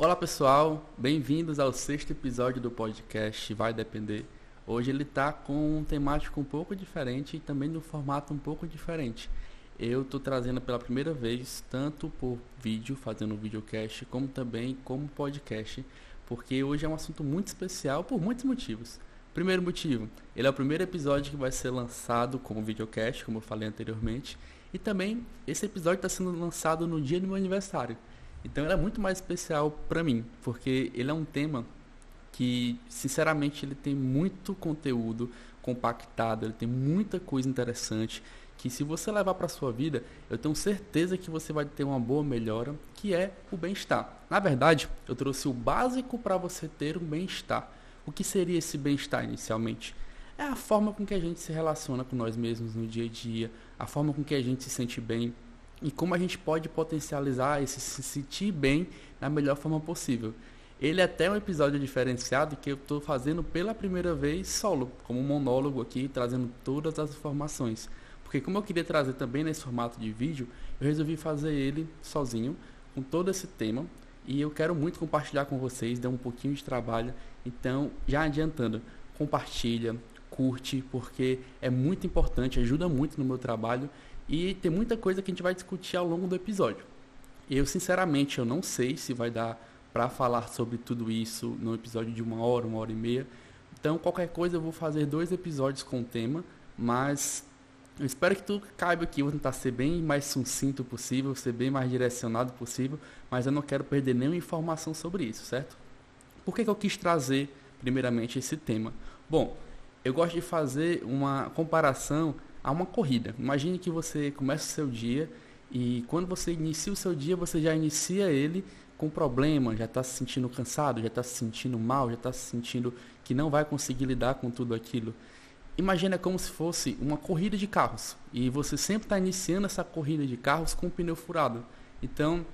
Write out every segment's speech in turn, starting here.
Olá pessoal, bem-vindos ao sexto episódio do podcast Vai Depender. Hoje ele está com um temático um pouco diferente e também no formato um pouco diferente. Eu estou trazendo pela primeira vez, tanto por vídeo, fazendo um videocast, como também como podcast, porque hoje é um assunto muito especial por muitos motivos. Primeiro motivo, ele é o primeiro episódio que vai ser lançado como videocast, como eu falei anteriormente, e também esse episódio está sendo lançado no dia do meu aniversário. Então ele é muito mais especial para mim, porque ele é um tema que, sinceramente, ele tem muito conteúdo compactado, ele tem muita coisa interessante que se você levar para sua vida, eu tenho certeza que você vai ter uma boa melhora, que é o bem-estar. Na verdade, eu trouxe o básico para você ter um bem-estar. O que seria esse bem-estar inicialmente? É a forma com que a gente se relaciona com nós mesmos no dia a dia, a forma com que a gente se sente bem, e como a gente pode potencializar esse se sentir bem da melhor forma possível. Ele é até um episódio diferenciado que eu estou fazendo pela primeira vez solo, como monólogo aqui, trazendo todas as informações. Porque como eu queria trazer também nesse formato de vídeo, eu resolvi fazer ele sozinho, com todo esse tema. E eu quero muito compartilhar com vocês, dar um pouquinho de trabalho. Então, já adiantando, compartilha, curte, porque é muito importante, ajuda muito no meu trabalho e tem muita coisa que a gente vai discutir ao longo do episódio. Eu, sinceramente, eu não sei se vai dar para falar sobre tudo isso no episódio de uma hora, uma hora e meia. Então, qualquer coisa, eu vou fazer dois episódios com o tema, mas eu espero que tudo caiba aqui. Eu vou tentar ser bem mais sucinto possível, ser bem mais direcionado possível, mas eu não quero perder nenhuma informação sobre isso, certo? Por que, que eu quis trazer, primeiramente, esse tema? Bom, eu gosto de fazer uma comparação a uma corrida. Imagine que você começa o seu dia e quando você inicia o seu dia, você já inicia ele com problema, já está se sentindo cansado, já está se sentindo mal, já está se sentindo que não vai conseguir lidar com tudo aquilo. Imagina como se fosse uma corrida de carros e você sempre está iniciando essa corrida de carros com o pneu furado. Então,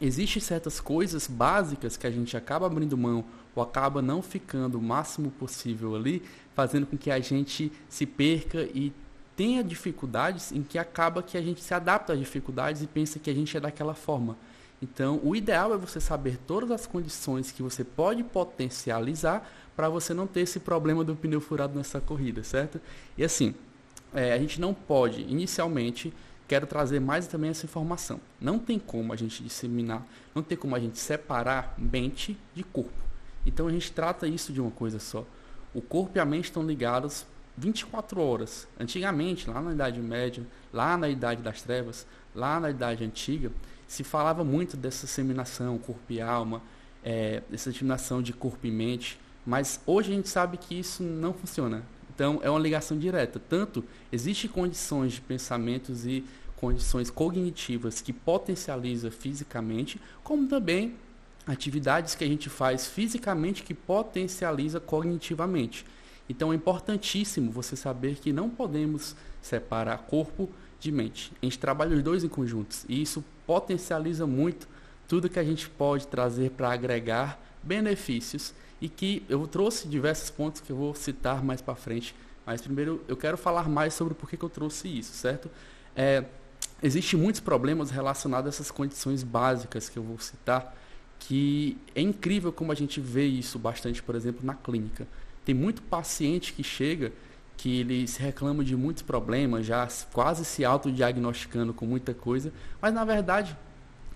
existem certas coisas básicas que a gente acaba abrindo mão ou acaba não ficando o máximo possível ali, fazendo com que a gente se perca e tenha dificuldades em que acaba que a gente se adapta às dificuldades e pensa que a gente é daquela forma. Então, o ideal é você saber todas as condições que você pode potencializar para você não ter esse problema do pneu furado nessa corrida, certo? E assim, é, a gente não pode, inicialmente, quero trazer mais também essa informação. Não tem como a gente disseminar, não tem como a gente separar mente de corpo. Então a gente trata isso de uma coisa só. O corpo e a mente estão ligados 24 horas. Antigamente, lá na Idade Média, lá na Idade das Trevas, lá na Idade Antiga, se falava muito dessa seminação corpo e alma, é, dessa disseminação de corpo e mente, mas hoje a gente sabe que isso não funciona. Então, é uma ligação direta. Tanto existem condições de pensamentos e condições cognitivas que potencializa fisicamente, como também atividades que a gente faz fisicamente que potencializa cognitivamente. Então é importantíssimo você saber que não podemos separar corpo de mente. A gente trabalha os dois em conjuntos e isso potencializa muito tudo que a gente pode trazer para agregar benefícios e que eu trouxe diversos pontos que eu vou citar mais para frente. Mas primeiro eu quero falar mais sobre por que, que eu trouxe isso, certo? É, Existem muitos problemas relacionados a essas condições básicas que eu vou citar, que é incrível como a gente vê isso bastante, por exemplo, na clínica. Tem muito paciente que chega que ele se reclama de muitos problemas, já quase se autodiagnosticando com muita coisa, mas na verdade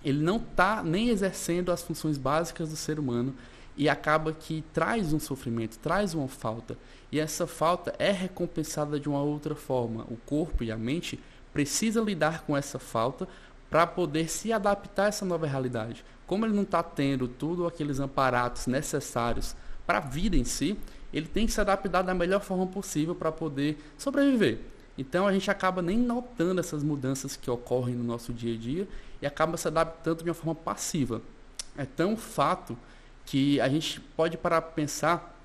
ele não está nem exercendo as funções básicas do ser humano e acaba que traz um sofrimento, traz uma falta. E essa falta é recompensada de uma outra forma. O corpo e a mente precisam lidar com essa falta para poder se adaptar a essa nova realidade. Como ele não está tendo tudo aqueles aparatos necessários para a vida em si, ele tem que se adaptar da melhor forma possível para poder sobreviver. Então a gente acaba nem notando essas mudanças que ocorrem no nosso dia a dia e acaba se adaptando de uma forma passiva. É tão fato que a gente pode parar para pensar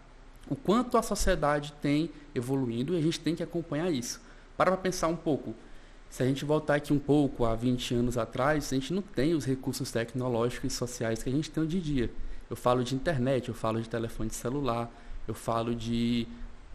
o quanto a sociedade tem evoluindo e a gente tem que acompanhar isso. Para para pensar um pouco. Se a gente voltar aqui um pouco a 20 anos atrás, a gente não tem os recursos tecnológicos e sociais que a gente tem hoje em dia. Eu falo de internet, eu falo de telefone celular, eu falo de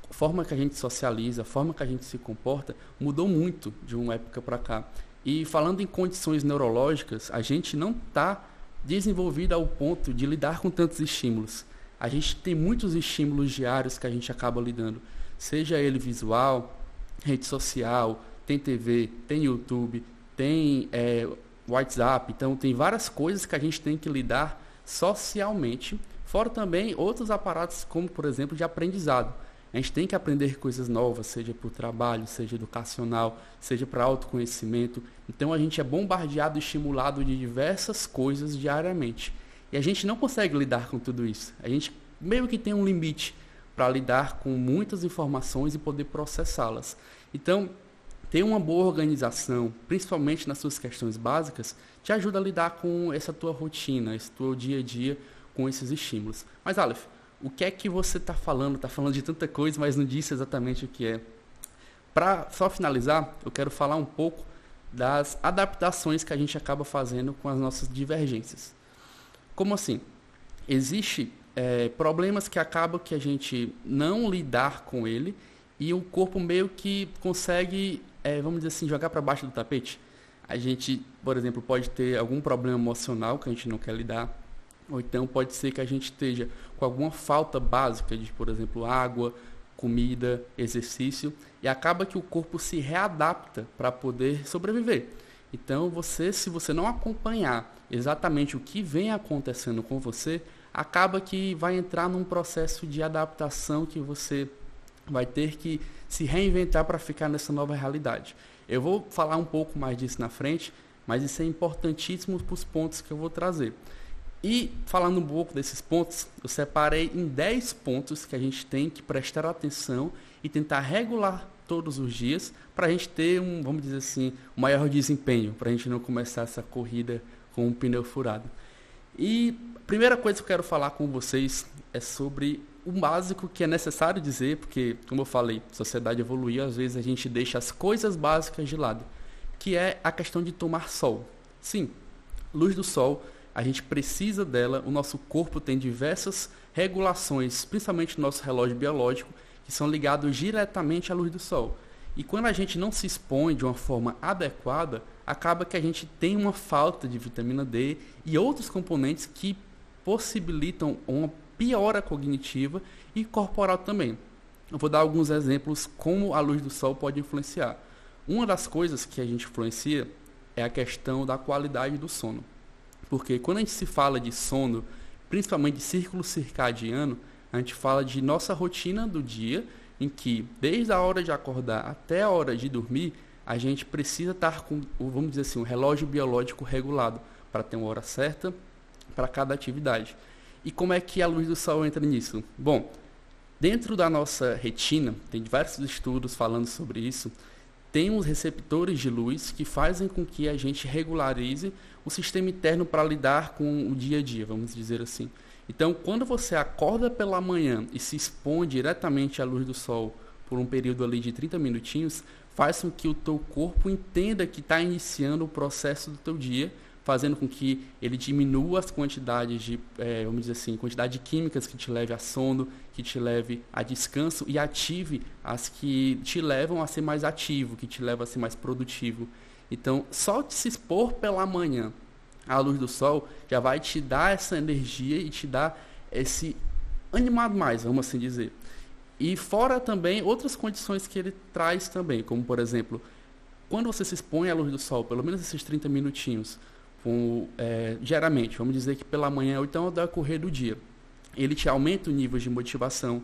forma que a gente socializa, a forma que a gente se comporta, mudou muito de uma época para cá. E falando em condições neurológicas, a gente não está desenvolvida ao ponto de lidar com tantos estímulos. A gente tem muitos estímulos diários que a gente acaba lidando, seja ele visual, rede social, tem TV, tem YouTube, tem é, WhatsApp, então tem várias coisas que a gente tem que lidar socialmente, fora também outros aparatos como, por exemplo, de aprendizado. A gente tem que aprender coisas novas, seja para o trabalho, seja educacional, seja para autoconhecimento. Então a gente é bombardeado e estimulado de diversas coisas diariamente. E a gente não consegue lidar com tudo isso. A gente meio que tem um limite para lidar com muitas informações e poder processá-las. Então, ter uma boa organização, principalmente nas suas questões básicas, te ajuda a lidar com essa tua rotina, esse teu dia a dia com esses estímulos. Mas, Aleph, o que é que você está falando? Está falando de tanta coisa, mas não disse exatamente o que é. Para só finalizar, eu quero falar um pouco das adaptações que a gente acaba fazendo com as nossas divergências. Como assim? Existe é, problemas que acabam que a gente não lidar com ele e o corpo meio que consegue, é, vamos dizer assim, jogar para baixo do tapete. A gente, por exemplo, pode ter algum problema emocional que a gente não quer lidar, ou então pode ser que a gente esteja com alguma falta básica de, por exemplo, água, comida, exercício, e acaba que o corpo se readapta para poder sobreviver. Então, você, se você não acompanhar exatamente o que vem acontecendo com você, acaba que vai entrar num processo de adaptação que você vai ter que se reinventar para ficar nessa nova realidade. Eu vou falar um pouco mais disso na frente, mas isso é importantíssimo para os pontos que eu vou trazer. E falando um pouco desses pontos, eu separei em 10 pontos que a gente tem que prestar atenção e tentar regular todos os dias para a gente ter um, vamos dizer assim, um maior desempenho, para a gente não começar essa corrida com um pneu furado. E a primeira coisa que eu quero falar com vocês é sobre o básico que é necessário dizer, porque, como eu falei, sociedade evoluiu, às vezes a gente deixa as coisas básicas de lado, que é a questão de tomar sol. Sim, luz do sol, a gente precisa dela, o nosso corpo tem diversas regulações, principalmente no nosso relógio biológico, que são ligados diretamente à luz do sol. E quando a gente não se expõe de uma forma adequada, acaba que a gente tem uma falta de vitamina D e outros componentes que possibilitam uma piora cognitiva e corporal também. Eu vou dar alguns exemplos como a luz do sol pode influenciar. Uma das coisas que a gente influencia é a questão da qualidade do sono. Porque quando a gente se fala de sono, principalmente de círculo circadiano, a gente fala de nossa rotina do dia em que, desde a hora de acordar até a hora de dormir, a gente precisa estar com, vamos dizer assim, um relógio biológico regulado para ter uma hora certa para cada atividade. E como é que a luz do sol entra nisso? Bom, dentro da nossa retina, tem diversos estudos falando sobre isso, tem uns receptores de luz que fazem com que a gente regularize o sistema interno para lidar com o dia a dia, vamos dizer assim. Então, quando você acorda pela manhã e se expõe diretamente à luz do sol por um período ali de 30 minutinhos, faz com que o teu corpo entenda que está iniciando o processo do teu dia, fazendo com que ele diminua as quantidades de, é, vamos dizer assim, quantidade de químicas que te leve a sono, que te leve a descanso e ative as que te levam a ser mais ativo, que te levam a ser mais produtivo. Então, só de se expor pela manhã a luz do sol já vai te dar essa energia e te dar esse animado mais, vamos assim dizer. E fora também outras condições que ele traz também, como por exemplo, quando você se expõe à luz do sol, pelo menos esses 30 minutinhos, com, é, diariamente, vamos dizer que pela manhã ou então ao decorrer do dia, ele te aumenta o nível de motivação,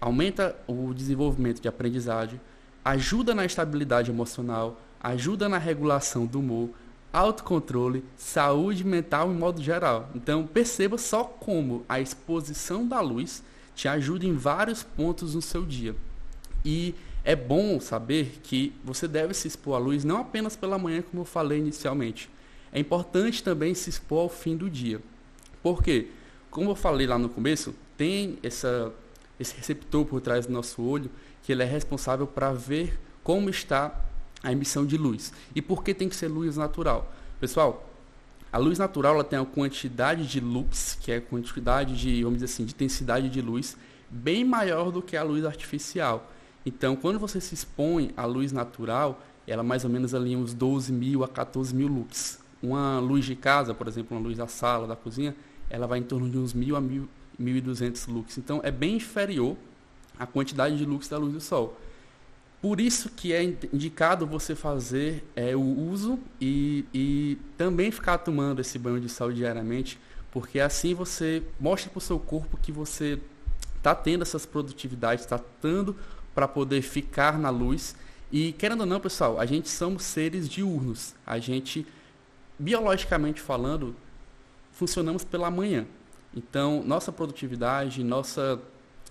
aumenta o desenvolvimento de aprendizagem, ajuda na estabilidade emocional, ajuda na regulação do humor, autocontrole, saúde mental em modo geral. Então perceba só como a exposição da luz te ajuda em vários pontos no seu dia. E é bom saber que você deve se expor à luz não apenas pela manhã, como eu falei inicialmente. É importante também se expor ao fim do dia. Por quê? Como eu falei lá no começo, tem essa, esse receptor por trás do nosso olho que ele é responsável para ver como está a emissão de luz. E por que tem que ser luz natural? Pessoal, a luz natural ela tem uma quantidade de lux, que é a quantidade de, vamos dizer assim, de intensidade de luz, bem maior do que a luz artificial. Então, quando você se expõe à luz natural, ela é mais ou menos ali uns 12 mil a 14 mil lux. uma luz de casa, por exemplo, uma luz da sala, da cozinha, ela vai em torno de uns 1.000 a 1.200 lux. Então, é bem inferior à quantidade de lux da luz do sol. Por isso que é indicado você fazer é, o uso e, e também ficar tomando esse banho de sol diariamente, porque assim você mostra para o seu corpo que você está tendo essas produtividades, está tendo para poder ficar na luz. E querendo ou não, pessoal, a gente somos seres diurnos. A gente, biologicamente falando, funcionamos pela manhã. Então, nossa produtividade, nossa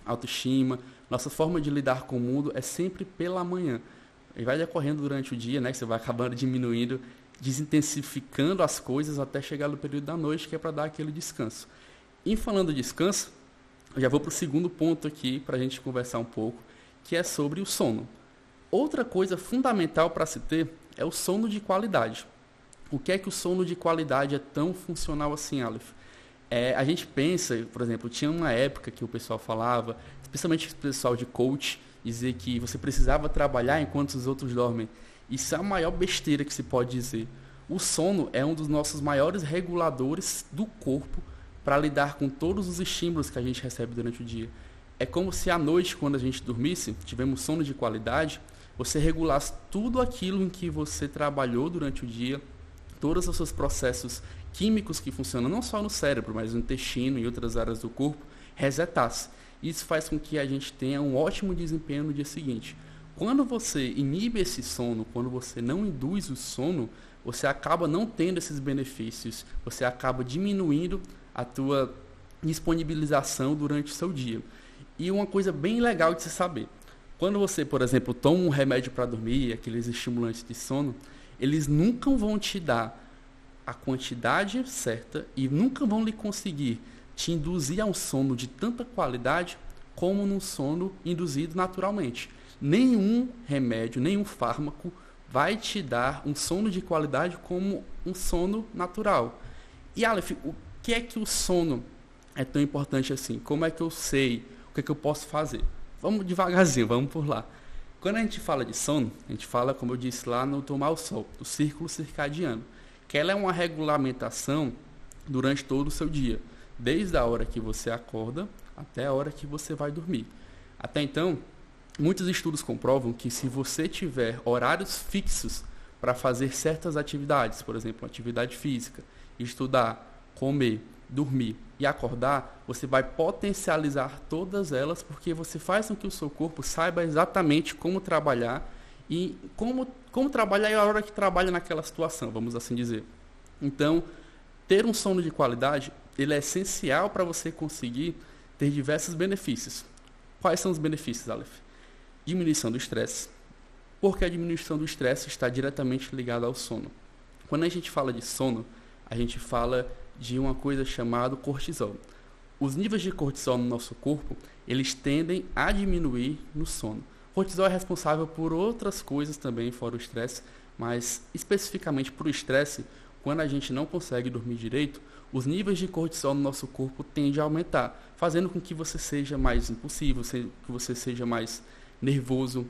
autoestima, nossa forma de lidar com o mundo é sempre pela manhã. E vai decorrendo durante o dia, né? Você vai acabando diminuindo, desintensificando as coisas até chegar no período da noite, que é para dar aquele descanso. E falando de descanso, eu já vou para o segundo ponto aqui para a gente conversar um pouco, que é sobre o sono. Outra coisa fundamental para se ter é o sono de qualidade. O que é que o sono de qualidade é tão funcional assim, Aleph? É, a gente pensa, por exemplo, tinha uma época que o pessoal falava, especialmente o pessoal de coach, dizer que você precisava trabalhar enquanto os outros dormem. Isso é a maior besteira que se pode dizer. O sono é um dos nossos maiores reguladores do corpo para lidar com todos os estímulos que a gente recebe durante o dia. É como se à noite, quando a gente dormisse, tivemos sono de qualidade, você regulasse tudo aquilo em que você trabalhou durante o dia, todos os seus processos químicos que funcionam não só no cérebro, mas no intestino e outras áreas do corpo, resetasse. Isso faz com que a gente tenha um ótimo desempenho no dia seguinte. Quando você inibe esse sono, quando você não induz o sono, você acaba não tendo esses benefícios, você acaba diminuindo a tua disponibilização durante o seu dia. E uma coisa bem legal de se saber, quando você, por exemplo, toma um remédio para dormir, aqueles estimulantes de sono, eles nunca vão te dar a quantidade certa e nunca vão lhe conseguir te induzir a um sono de tanta qualidade como num sono induzido naturalmente. Nenhum remédio, nenhum fármaco vai te dar um sono de qualidade como um sono natural. E Aleph, o que é que o sono é tão importante assim? Como é que eu sei? O que é que eu posso fazer? Vamos devagarzinho, vamos por lá. Quando a gente fala de sono, a gente fala, como eu disse lá no Tomar o Sol, do círculo circadiano que ela é uma regulamentação durante todo o seu dia, desde a hora que você acorda até a hora que você vai dormir. Até então, muitos estudos comprovam que se você tiver horários fixos para fazer certas atividades, por exemplo, atividade física, estudar, comer, dormir e acordar, você vai potencializar todas elas porque você faz com que o seu corpo saiba exatamente como trabalhar e como, como trabalhar e a hora que trabalha naquela situação, vamos assim dizer. Então, ter um sono de qualidade, ele é essencial para você conseguir ter diversos benefícios. Quais são os benefícios, Aleph? Diminuição do estresse, porque a diminuição do estresse está diretamente ligada ao sono. Quando a gente fala de sono, a gente fala de uma coisa chamada cortisol. Os níveis de cortisol no nosso corpo, eles tendem a diminuir no sono. Cortisol é responsável por outras coisas também, fora o estresse, mas especificamente por o estresse, quando a gente não consegue dormir direito, os níveis de cortisol no nosso corpo tendem a aumentar, fazendo com que você seja mais impulsivo, que você seja mais nervoso,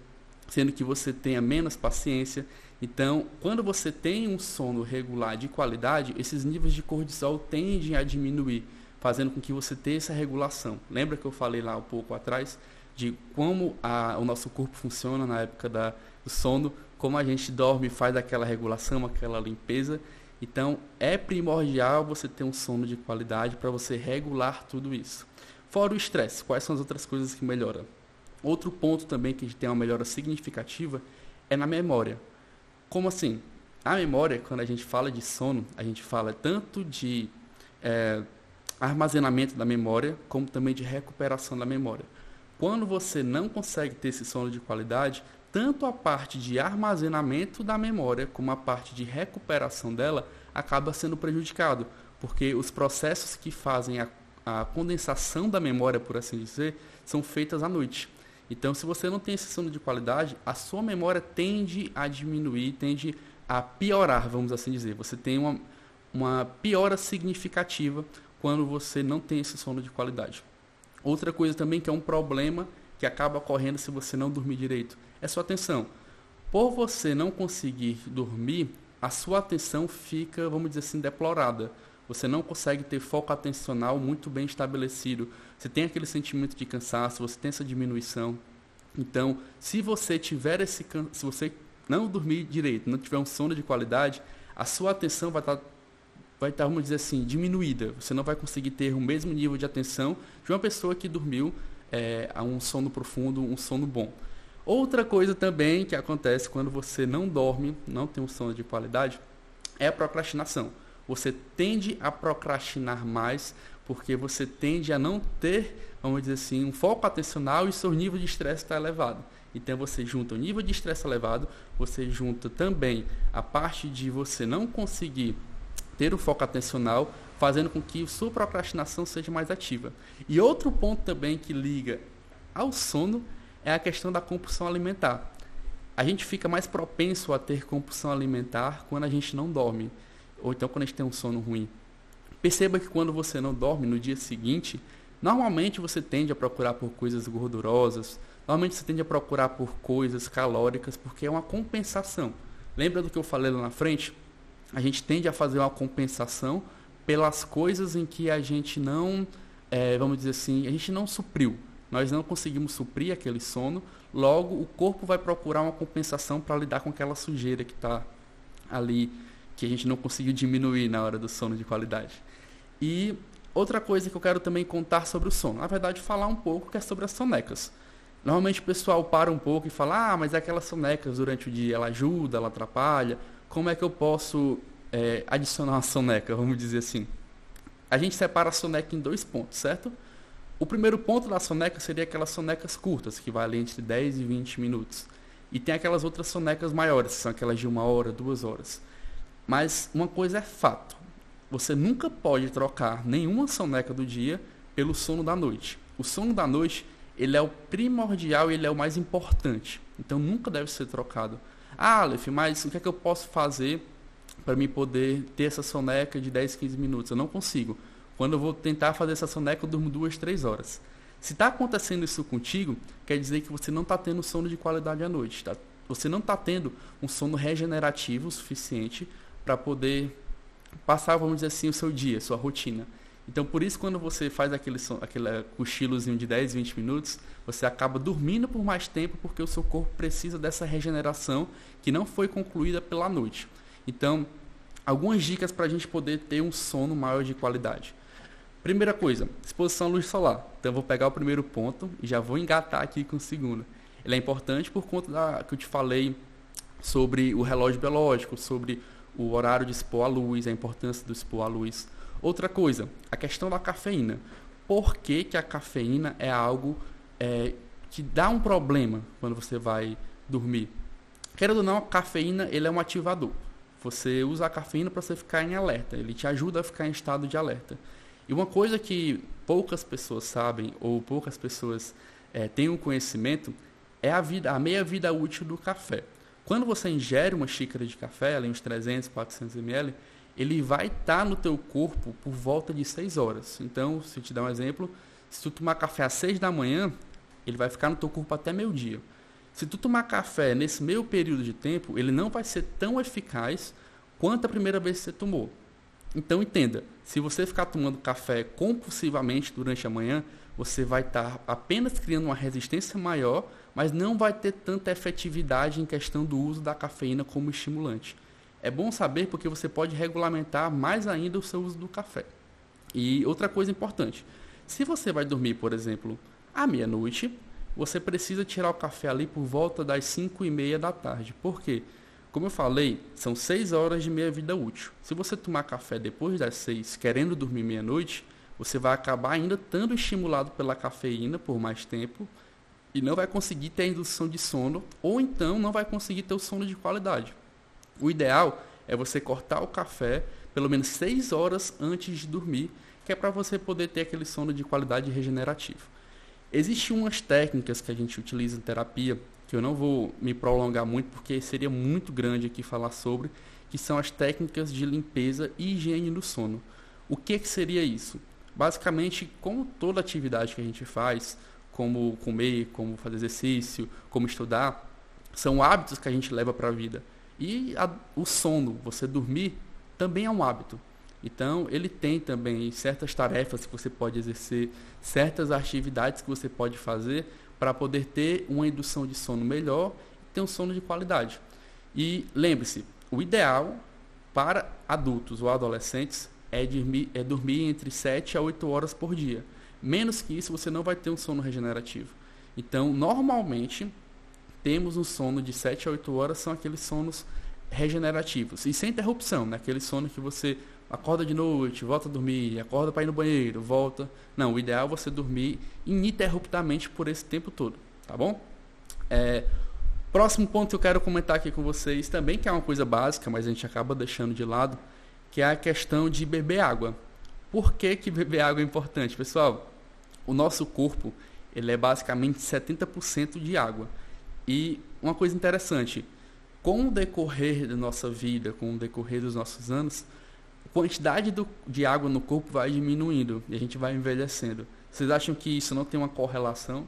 sendo que você tenha menos paciência. Então, quando você tem um sono regular de qualidade, esses níveis de cortisol tendem a diminuir, fazendo com que você tenha essa regulação. Lembra que eu falei lá um pouco atrás de como a, o nosso corpo funciona na época da, do sono, como a gente dorme, faz aquela regulação, aquela limpeza. Então, é primordial você ter um sono de qualidade para você regular tudo isso. Fora o estresse, quais são as outras coisas que melhoram? Outro ponto também que tem uma melhora significativa é na memória. Como assim? A memória, quando a gente fala de sono, a gente fala tanto de é, armazenamento da memória, como também de recuperação da memória. Quando você não consegue ter esse sono de qualidade, tanto a parte de armazenamento da memória como a parte de recuperação dela acaba sendo prejudicado, porque os processos que fazem a, a condensação da memória, por assim dizer, são feitas à noite. Então, se você não tem esse sono de qualidade, a sua memória tende a diminuir, tende a piorar, vamos assim dizer. Você tem uma, uma piora significativa quando você não tem esse sono de qualidade. Outra coisa também que é um problema que acaba ocorrendo se você não dormir direito é sua atenção. Por você não conseguir dormir, a sua atenção fica, vamos dizer assim, deplorada. Você não consegue ter foco atencional muito bem estabelecido. Você tem aquele sentimento de cansaço, você tem essa diminuição. Então, se você tiver esse se você não dormir direito, não tiver um sono de qualidade, a sua atenção vai estar vai estar, vamos dizer assim, diminuída. Você não vai conseguir ter o mesmo nível de atenção de uma pessoa que dormiu é, a um sono profundo, um sono bom. Outra coisa também que acontece quando você não dorme, não tem um sono de qualidade, é a procrastinação. Você tende a procrastinar mais porque você tende a não ter, vamos dizer assim, um foco atencional e seu nível de estresse está elevado. Então você junta o nível de estresse elevado, você junta também a parte de você não conseguir ter o foco atencional, fazendo com que sua procrastinação seja mais ativa. E outro ponto também que liga ao sono é a questão da compulsão alimentar. A gente fica mais propenso a ter compulsão alimentar quando a gente não dorme, ou então quando a gente tem um sono ruim. Perceba que quando você não dorme no dia seguinte, normalmente você tende a procurar por coisas gordurosas, normalmente você tende a procurar por coisas calóricas, porque é uma compensação. Lembra do que eu falei lá na frente? A gente tende a fazer uma compensação pelas coisas em que a gente não, é, vamos dizer assim, a gente não supriu nós não conseguimos suprir aquele sono, logo o corpo vai procurar uma compensação para lidar com aquela sujeira que está ali, que a gente não conseguiu diminuir na hora do sono de qualidade. E outra coisa que eu quero também contar sobre o sono, na verdade falar um pouco que é sobre as sonecas. Normalmente o pessoal para um pouco e fala, ah, mas é aquelas sonecas durante o dia, ela ajuda, ela atrapalha, como é que eu posso é, adicionar uma soneca, vamos dizer assim? A gente separa a soneca em dois pontos, certo? O primeiro ponto da soneca seria aquelas sonecas curtas, que ali entre 10 e 20 minutos. E tem aquelas outras sonecas maiores, que são aquelas de uma hora, duas horas. Mas uma coisa é fato: você nunca pode trocar nenhuma soneca do dia pelo sono da noite. O sono da noite ele é o primordial e ele é o mais importante. Então nunca deve ser trocado. Ah, Aleph, mas o que é que eu posso fazer para me poder ter essa soneca de 10, 15 minutos? Eu não consigo. Quando eu vou tentar fazer essa soneca, eu durmo duas, três horas. Se está acontecendo isso contigo, quer dizer que você não está tendo sono de qualidade à noite. Tá? Você não está tendo um sono regenerativo suficiente para poder passar, vamos dizer assim, o seu dia, sua rotina. Então, por isso, quando você faz aquele, aquele cochilozinho de 10, 20 minutos, você acaba dormindo por mais tempo porque o seu corpo precisa dessa regeneração que não foi concluída pela noite. Então, algumas dicas para a gente poder ter um sono maior de qualidade. Primeira coisa, exposição à luz solar. Então eu vou pegar o primeiro ponto e já vou engatar aqui com o segundo. Ele é importante por conta da que eu te falei sobre o relógio biológico, sobre o horário de expor à luz, a importância do expor à luz. Outra coisa, a questão da cafeína. Por que, que a cafeína é algo é, que dá um problema quando você vai dormir? Querendo ou não, a cafeína ele é um ativador. Você usa a cafeína para você ficar em alerta, ele te ajuda a ficar em estado de alerta. E uma coisa que poucas pessoas sabem ou poucas pessoas é, têm um conhecimento é a, vida, a meia vida útil do café. Quando você ingere uma xícara de café, ali uns 300, 400 ml, ele vai estar tá no teu corpo por volta de 6 horas. Então, se te dar um exemplo, se tu tomar café às 6 da manhã, ele vai ficar no teu corpo até meio dia. Se tu tomar café nesse meio período de tempo, ele não vai ser tão eficaz quanto a primeira vez que você tomou. Então entenda, se você ficar tomando café compulsivamente durante a manhã, você vai estar apenas criando uma resistência maior, mas não vai ter tanta efetividade em questão do uso da cafeína como estimulante. É bom saber porque você pode regulamentar mais ainda o seu uso do café. E outra coisa importante, se você vai dormir, por exemplo, à meia-noite, você precisa tirar o café ali por volta das 5 e meia da tarde. Por quê? Como eu falei, são 6 horas de meia-vida útil. Se você tomar café depois das 6, querendo dormir meia-noite, você vai acabar ainda estando estimulado pela cafeína por mais tempo e não vai conseguir ter a indução de sono, ou então não vai conseguir ter o sono de qualidade. O ideal é você cortar o café pelo menos 6 horas antes de dormir, que é para você poder ter aquele sono de qualidade regenerativo. Existem umas técnicas que a gente utiliza em terapia que eu não vou me prolongar muito porque seria muito grande aqui falar sobre, que são as técnicas de limpeza e higiene do sono. O que, que seria isso? Basicamente, como toda atividade que a gente faz, como comer, como fazer exercício, como estudar, são hábitos que a gente leva para a vida. E a, o sono, você dormir, também é um hábito. Então, ele tem também certas tarefas que você pode exercer, certas atividades que você pode fazer para poder ter uma indução de sono melhor e ter um sono de qualidade. E lembre-se, o ideal para adultos ou adolescentes é dormir, é dormir entre 7 a 8 horas por dia. Menos que isso, você não vai ter um sono regenerativo. Então, normalmente, temos um sono de 7 a 8 horas, são aqueles sonos regenerativos. E sem interrupção, né? aquele sono que você acorda de noite, volta a dormir, acorda para ir no banheiro, volta. Não, o ideal é você dormir ininterruptamente por esse tempo todo, tá bom? É, próximo ponto que eu quero comentar aqui com vocês também, que é uma coisa básica, mas a gente acaba deixando de lado, que é a questão de beber água. Por que, que beber água é importante? Pessoal, o nosso corpo ele é basicamente 70% de água. E uma coisa interessante, com o decorrer da nossa vida, com o decorrer dos nossos anos, quantidade do, de água no corpo vai diminuindo e a gente vai envelhecendo. Vocês acham que isso não tem uma correlação?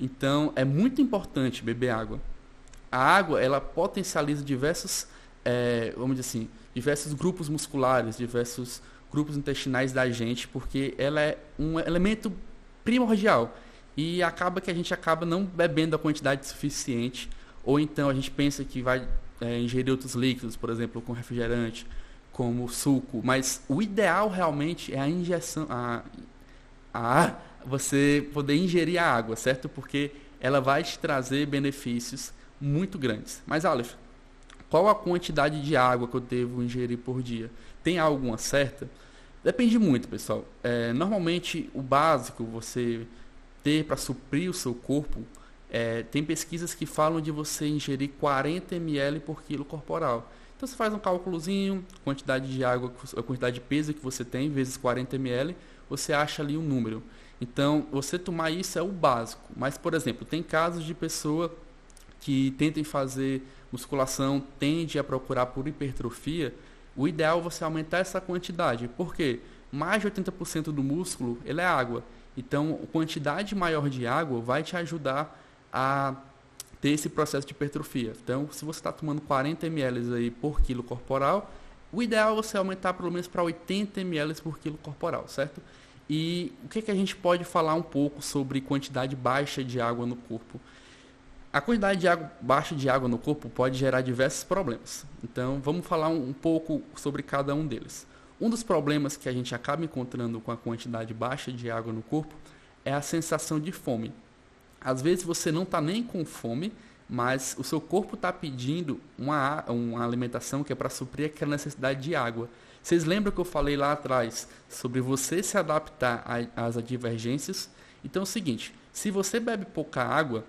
Então, é muito importante beber água. A água, ela potencializa diversos, é, vamos dizer assim, diversos grupos musculares, diversos grupos intestinais da gente, porque ela é um elemento primordial. E acaba que a gente acaba não bebendo a quantidade suficiente, ou então a gente pensa que vai é, ingerir outros líquidos, por exemplo, com refrigerante, como suco, mas o ideal realmente é a injeção, a, a você poder ingerir a água, certo? Porque ela vai te trazer benefícios muito grandes. Mas Aleph, qual a quantidade de água que eu devo ingerir por dia? Tem alguma certa? Depende muito, pessoal. É, normalmente o básico você ter para suprir o seu corpo, é, tem pesquisas que falam de você ingerir 40 ml por quilo corporal. Então você faz um cálculozinho, quantidade de água, a quantidade de peso que você tem, vezes 40 ml, você acha ali um número. Então, você tomar isso é o básico. Mas, por exemplo, tem casos de pessoa que tentem fazer musculação, tende a procurar por hipertrofia, o ideal é você aumentar essa quantidade. Por quê? Mais de 80% do músculo ele é água. Então, quantidade maior de água vai te ajudar a ter esse processo de hipertrofia. Então, se você está tomando 40 ml aí por quilo corporal, o ideal é você aumentar pelo menos para 80 ml por quilo corporal, certo? E o que, que a gente pode falar um pouco sobre quantidade baixa de água no corpo? A quantidade de água, baixa de água no corpo pode gerar diversos problemas. Então, vamos falar um, um pouco sobre cada um deles. Um dos problemas que a gente acaba encontrando com a quantidade baixa de água no corpo é a sensação de fome. Às vezes você não está nem com fome, mas o seu corpo está pedindo uma, uma alimentação que é para suprir aquela necessidade de água. Vocês lembram que eu falei lá atrás sobre você se adaptar às divergências? Então é o seguinte, se você bebe pouca água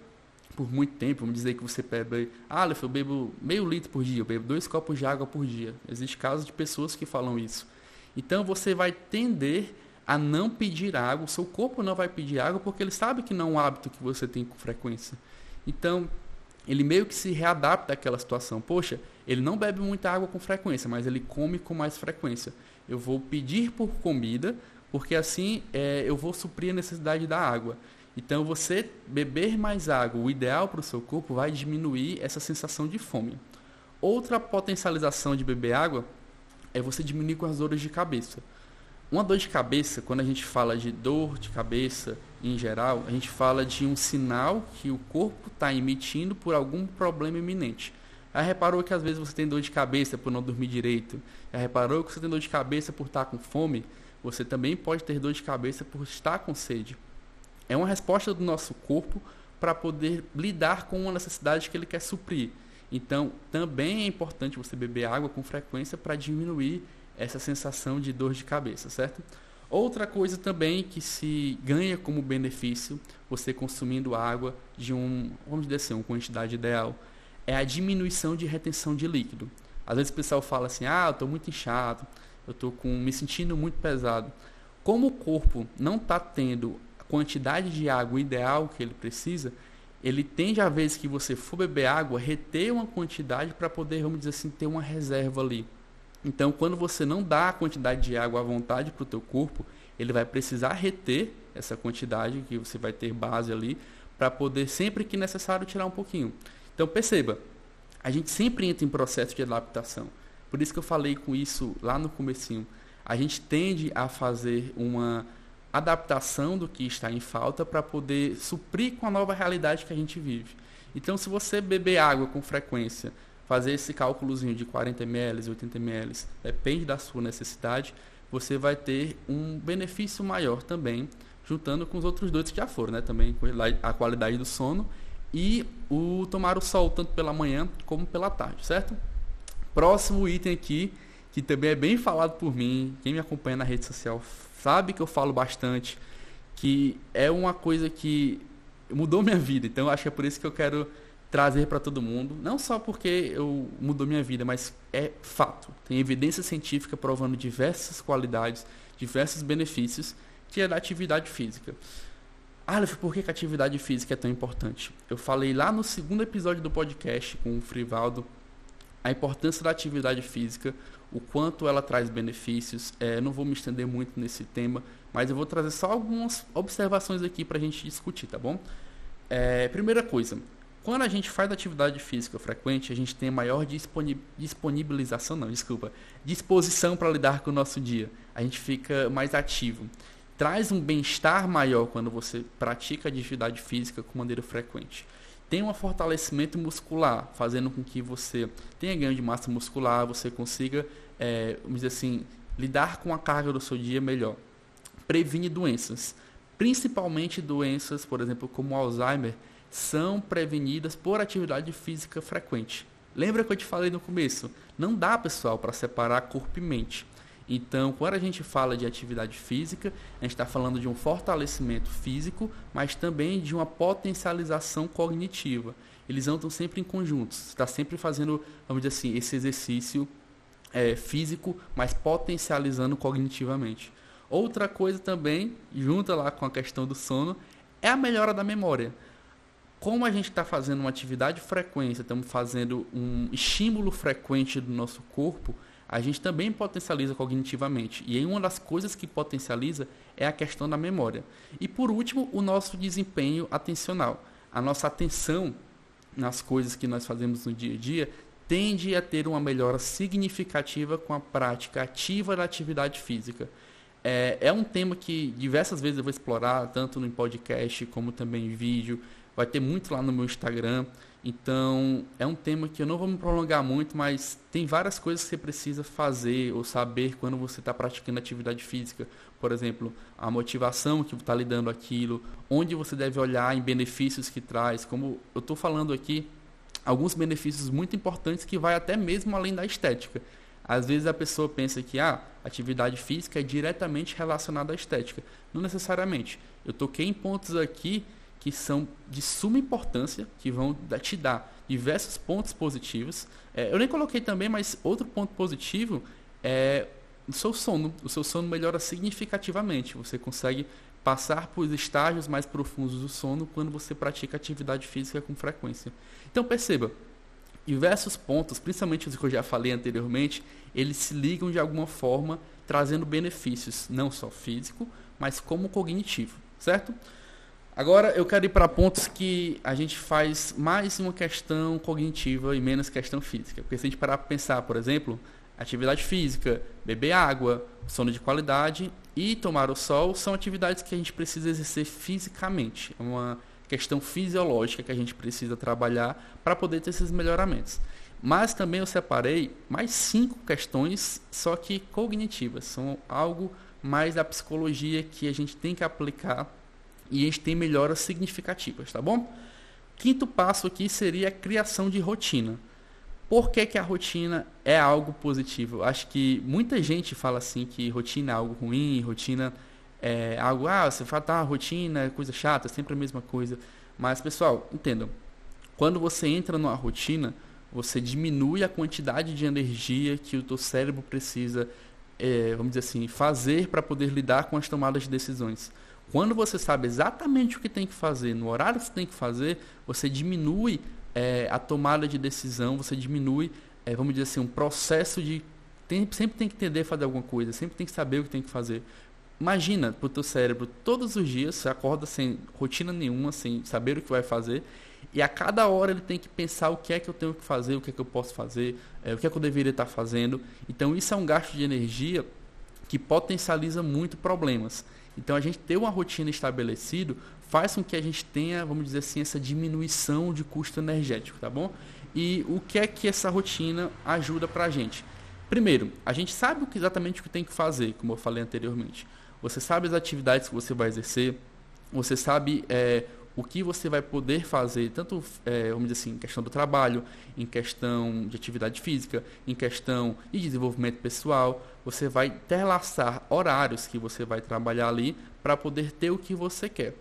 por muito tempo, vamos dizer que você bebe, ah, eu bebo meio litro por dia, eu bebo dois copos de água por dia. Existe casos de pessoas que falam isso. Então você vai tender a não pedir água, o seu corpo não vai pedir água porque ele sabe que não é um hábito que você tem com frequência. Então, ele meio que se readapta àquela situação. Poxa, ele não bebe muita água com frequência, mas ele come com mais frequência. Eu vou pedir por comida, porque assim é, eu vou suprir a necessidade da água. Então, você beber mais água, o ideal para o seu corpo, vai diminuir essa sensação de fome. Outra potencialização de beber água é você diminuir com as dores de cabeça. Uma dor de cabeça, quando a gente fala de dor de cabeça em geral, a gente fala de um sinal que o corpo está emitindo por algum problema iminente. Já reparou que às vezes você tem dor de cabeça por não dormir direito? Já reparou que você tem dor de cabeça por estar com fome? Você também pode ter dor de cabeça por estar com sede. É uma resposta do nosso corpo para poder lidar com uma necessidade que ele quer suprir. Então, também é importante você beber água com frequência para diminuir essa sensação de dor de cabeça, certo? Outra coisa também que se ganha como benefício você consumindo água de um, vamos dizer assim, uma quantidade ideal, é a diminuição de retenção de líquido. Às vezes o pessoal fala assim: "Ah, eu estou muito inchado, eu estou com me sentindo muito pesado". Como o corpo não está tendo a quantidade de água ideal que ele precisa, ele tende a vezes que você for beber água, reter uma quantidade para poder, vamos dizer assim, ter uma reserva ali. Então, quando você não dá a quantidade de água à vontade para o teu corpo, ele vai precisar reter essa quantidade que você vai ter base ali para poder sempre que necessário tirar um pouquinho. Então, perceba, a gente sempre entra em processo de adaptação. Por isso que eu falei com isso lá no comecinho. A gente tende a fazer uma adaptação do que está em falta para poder suprir com a nova realidade que a gente vive. Então, se você beber água com frequência, fazer esse cálculozinho de 40 ml, 80 ml, depende da sua necessidade, você vai ter um benefício maior também, juntando com os outros dois que já foram, né? Também a qualidade do sono e o tomar o sol tanto pela manhã como pela tarde, certo? Próximo item aqui, que também é bem falado por mim, quem me acompanha na rede social sabe que eu falo bastante, que é uma coisa que mudou minha vida. Então acho que é por isso que eu quero trazer para todo mundo, não só porque eu mudou minha vida, mas é fato. Tem evidência científica provando diversas qualidades, diversos benefícios que é da atividade física. Aleph, por que a atividade física é tão importante? Eu falei lá no segundo episódio do podcast com o Frivaldo a importância da atividade física, o quanto ela traz benefícios. É, não vou me estender muito nesse tema, mas eu vou trazer só algumas observações aqui para a gente discutir, tá bom? É, primeira coisa, quando a gente faz atividade física frequente, a gente tem maior disponibilização, não, desculpa, disposição para lidar com o nosso dia. A gente fica mais ativo. Traz um bem-estar maior quando você pratica atividade física com maneira frequente tem um fortalecimento muscular, fazendo com que você tenha ganho de massa muscular, você consiga, é, vamos dizer assim, lidar com a carga do seu dia melhor. Previne doenças, principalmente doenças, por exemplo, como Alzheimer, são prevenidas por atividade física frequente. Lembra que eu te falei no começo? Não dá, pessoal, para separar corpo e mente. Então, quando a gente fala de atividade física, a gente está falando de um fortalecimento físico, mas também de uma potencialização cognitiva. Eles andam sempre em conjuntos. Está sempre fazendo, vamos dizer assim, esse exercício é, físico, mas potencializando cognitivamente. Outra coisa também, junta lá com a questão do sono, é a melhora da memória. Como a gente está fazendo uma atividade frequência, estamos fazendo um estímulo frequente do nosso corpo, a gente também potencializa cognitivamente. E aí uma das coisas que potencializa é a questão da memória. E por último, o nosso desempenho atencional. A nossa atenção nas coisas que nós fazemos no dia a dia tende a ter uma melhora significativa com a prática ativa da atividade física. É, é um tema que diversas vezes eu vou explorar, tanto no podcast como também em vídeo. Vai ter muito lá no meu Instagram. Então, é um tema que eu não vou me prolongar muito, mas tem várias coisas que você precisa fazer ou saber quando você está praticando atividade física. Por exemplo, a motivação que está lhe dando aquilo, onde você deve olhar em benefícios que traz. Como eu estou falando aqui, alguns benefícios muito importantes que vai até mesmo além da estética. Às vezes a pessoa pensa que a ah, atividade física é diretamente relacionada à estética. Não necessariamente. Eu toquei em pontos aqui que são de suma importância, que vão te dar diversos pontos positivos. É, eu nem coloquei também, mas outro ponto positivo é o seu sono. O seu sono melhora significativamente. Você consegue passar por estágios mais profundos do sono quando você pratica atividade física com frequência. Então perceba, diversos pontos, principalmente os que eu já falei anteriormente, eles se ligam de alguma forma, trazendo benefícios não só físico, mas como cognitivo, certo? Agora eu quero ir para pontos que a gente faz mais uma questão cognitiva e menos questão física. Porque se a gente parar para pensar, por exemplo, atividade física, beber água, sono de qualidade e tomar o sol são atividades que a gente precisa exercer fisicamente. É uma questão fisiológica que a gente precisa trabalhar para poder ter esses melhoramentos. Mas também eu separei mais cinco questões, só que cognitivas. São algo mais da psicologia que a gente tem que aplicar e a gente tem melhoras significativas, tá bom? Quinto passo aqui seria a criação de rotina. Por que, que a rotina é algo positivo? Acho que muita gente fala assim que rotina é algo ruim, rotina é algo, ah, você fala, tá, rotina é coisa chata, é sempre a mesma coisa. Mas, pessoal, entendam, quando você entra numa rotina, você diminui a quantidade de energia que o teu cérebro precisa, é, vamos dizer assim, fazer para poder lidar com as tomadas de decisões. Quando você sabe exatamente o que tem que fazer, no horário que você tem que fazer, você diminui é, a tomada de decisão, você diminui, é, vamos dizer assim, um processo de. Tem, sempre tem que entender fazer alguma coisa, sempre tem que saber o que tem que fazer. imagina para o teu cérebro todos os dias, você acorda sem rotina nenhuma, sem saber o que vai fazer, e a cada hora ele tem que pensar o que é que eu tenho que fazer, o que é que eu posso fazer, é, o que é que eu deveria estar fazendo. Então isso é um gasto de energia que potencializa muito problemas. Então a gente ter uma rotina estabelecida faz com que a gente tenha, vamos dizer assim, essa diminuição de custo energético, tá bom? E o que é que essa rotina ajuda para a gente? Primeiro, a gente sabe exatamente o que tem que fazer, como eu falei anteriormente. Você sabe as atividades que você vai exercer, você sabe é, o que você vai poder fazer, tanto, é, vamos dizer assim, em questão do trabalho, em questão de atividade física, em questão de desenvolvimento pessoal. Você vai interlaçar horários que você vai trabalhar ali para poder ter o que você quer.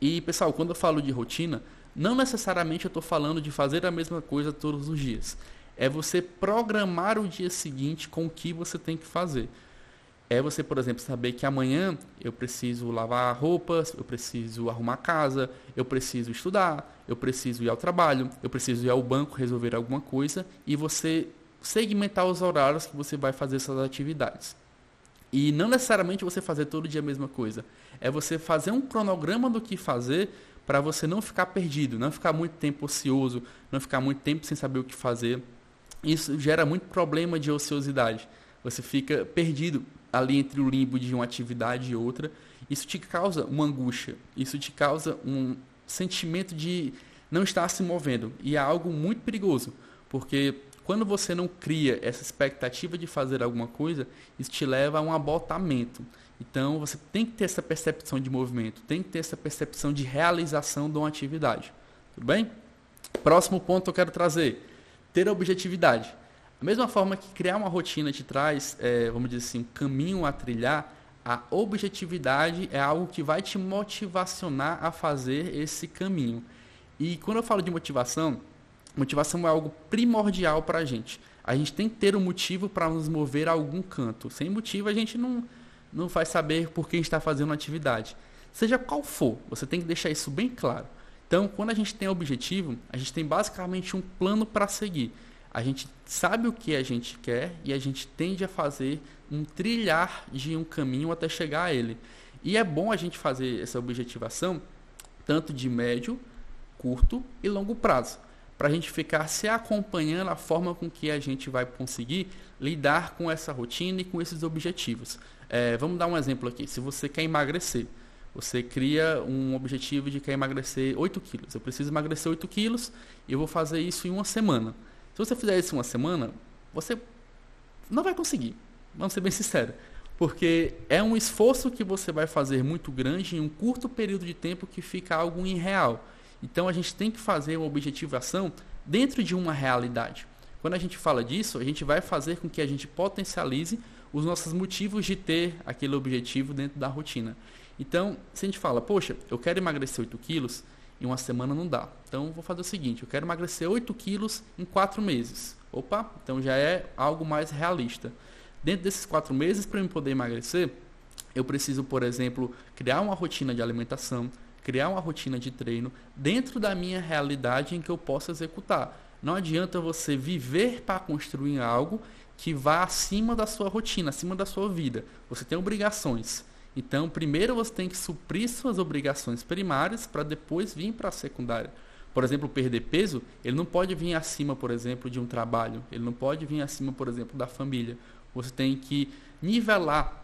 E, pessoal, quando eu falo de rotina, não necessariamente eu estou falando de fazer a mesma coisa todos os dias. É você programar o dia seguinte com o que você tem que fazer. É você, por exemplo, saber que amanhã eu preciso lavar roupas, eu preciso arrumar casa, eu preciso estudar, eu preciso ir ao trabalho, eu preciso ir ao banco resolver alguma coisa e você segmentar os horários que você vai fazer essas atividades. E não necessariamente você fazer todo dia a mesma coisa. É você fazer um cronograma do que fazer para você não ficar perdido, não ficar muito tempo ocioso, não ficar muito tempo sem saber o que fazer. Isso gera muito problema de ociosidade. Você fica perdido ali entre o limbo de uma atividade e outra. Isso te causa uma angústia, isso te causa um sentimento de não estar se movendo. E é algo muito perigoso, porque quando você não cria essa expectativa de fazer alguma coisa, isso te leva a um abortamento. Então você tem que ter essa percepção de movimento, tem que ter essa percepção de realização de uma atividade. Tudo bem? Próximo ponto que eu quero trazer: ter objetividade. Da mesma forma que criar uma rotina te traz, é, vamos dizer assim, um caminho a trilhar, a objetividade é algo que vai te motivacionar a fazer esse caminho. E quando eu falo de motivação, motivação é algo primordial para a gente. A gente tem que ter um motivo para nos mover a algum canto. Sem motivo, a gente não, não vai saber por que a gente está fazendo uma atividade. Seja qual for, você tem que deixar isso bem claro. Então, quando a gente tem objetivo, a gente tem basicamente um plano para seguir a gente sabe o que a gente quer e a gente tende a fazer um trilhar de um caminho até chegar a ele. E é bom a gente fazer essa objetivação tanto de médio, curto e longo prazo, para a gente ficar se acompanhando a forma com que a gente vai conseguir lidar com essa rotina e com esses objetivos. É, vamos dar um exemplo aqui. Se você quer emagrecer, você cria um objetivo de quer emagrecer 8 quilos. Eu preciso emagrecer 8 quilos e eu vou fazer isso em uma semana. Se você fizer isso uma semana, você não vai conseguir. Vamos ser bem sinceros. Porque é um esforço que você vai fazer muito grande em um curto período de tempo que fica algo irreal. Então a gente tem que fazer uma objetivação dentro de uma realidade. Quando a gente fala disso, a gente vai fazer com que a gente potencialize os nossos motivos de ter aquele objetivo dentro da rotina. Então, se a gente fala, poxa, eu quero emagrecer 8 quilos, em uma semana não dá. Então vou fazer o seguinte, eu quero emagrecer 8 quilos em 4 meses. Opa, então já é algo mais realista. Dentro desses 4 meses, para eu poder emagrecer, eu preciso, por exemplo, criar uma rotina de alimentação, criar uma rotina de treino dentro da minha realidade em que eu possa executar. Não adianta você viver para construir algo que vá acima da sua rotina, acima da sua vida. Você tem obrigações. Então, primeiro você tem que suprir suas obrigações primárias para depois vir para a secundária. Por exemplo, perder peso, ele não pode vir acima, por exemplo, de um trabalho, ele não pode vir acima, por exemplo, da família. Você tem que nivelar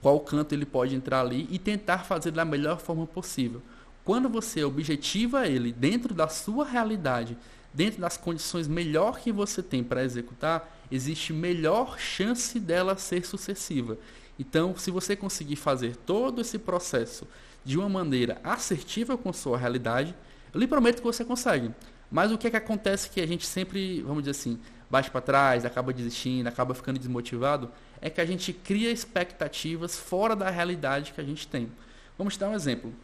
qual canto ele pode entrar ali e tentar fazer da melhor forma possível. Quando você objetiva ele dentro da sua realidade, dentro das condições melhor que você tem para executar, existe melhor chance dela ser sucessiva. Então, se você conseguir fazer todo esse processo de uma maneira assertiva com sua realidade, eu lhe prometo que você consegue. Mas o que é que acontece que a gente sempre, vamos dizer assim, bate para trás, acaba desistindo, acaba ficando desmotivado, é que a gente cria expectativas fora da realidade que a gente tem. Vamos te dar um exemplo.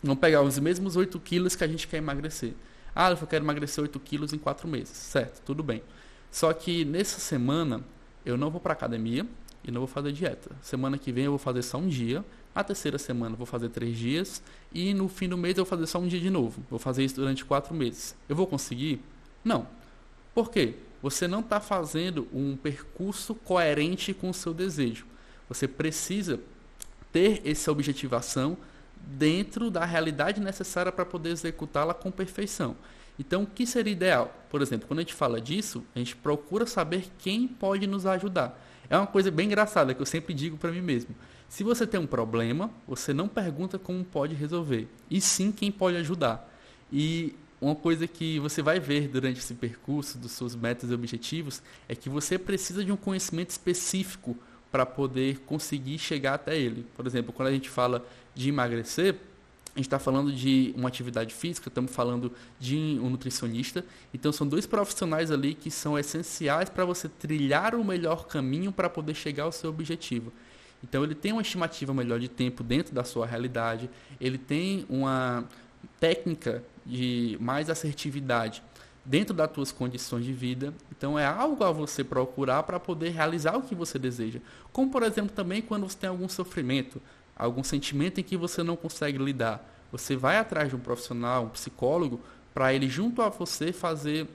Vamos pegar os mesmos 8 quilos que a gente quer emagrecer. Ah, eu quero emagrecer 8 quilos em 4 meses. Certo, tudo bem. Só que nessa semana eu não vou para academia, e não vou fazer dieta. Semana que vem eu vou fazer só um dia. A terceira semana eu vou fazer três dias. E no fim do mês eu vou fazer só um dia de novo. Vou fazer isso durante quatro meses. Eu vou conseguir? Não. Por quê? Você não está fazendo um percurso coerente com o seu desejo. Você precisa ter essa objetivação dentro da realidade necessária para poder executá-la com perfeição. Então, o que seria ideal? Por exemplo, quando a gente fala disso, a gente procura saber quem pode nos ajudar. É uma coisa bem engraçada que eu sempre digo para mim mesmo. Se você tem um problema, você não pergunta como pode resolver, e sim quem pode ajudar. E uma coisa que você vai ver durante esse percurso dos seus metas e objetivos é que você precisa de um conhecimento específico para poder conseguir chegar até ele. Por exemplo, quando a gente fala de emagrecer, a gente está falando de uma atividade física, estamos falando de um nutricionista. Então, são dois profissionais ali que são essenciais para você trilhar o melhor caminho para poder chegar ao seu objetivo. Então, ele tem uma estimativa melhor de tempo dentro da sua realidade, ele tem uma técnica de mais assertividade dentro das suas condições de vida. Então, é algo a você procurar para poder realizar o que você deseja. Como, por exemplo, também quando você tem algum sofrimento algum sentimento em que você não consegue lidar, você vai atrás de um profissional, um psicólogo, para ele junto a você fazer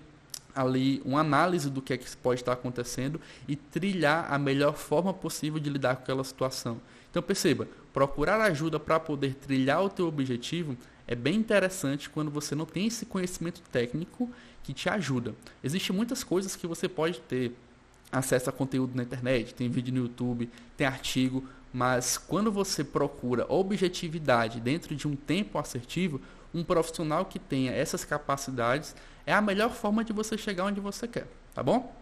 ali uma análise do que é que pode estar acontecendo e trilhar a melhor forma possível de lidar com aquela situação. Então perceba, procurar ajuda para poder trilhar o teu objetivo é bem interessante quando você não tem esse conhecimento técnico que te ajuda. Existem muitas coisas que você pode ter acesso a conteúdo na internet, tem vídeo no YouTube, tem artigo, mas quando você procura objetividade dentro de um tempo assertivo, um profissional que tenha essas capacidades é a melhor forma de você chegar onde você quer, tá bom?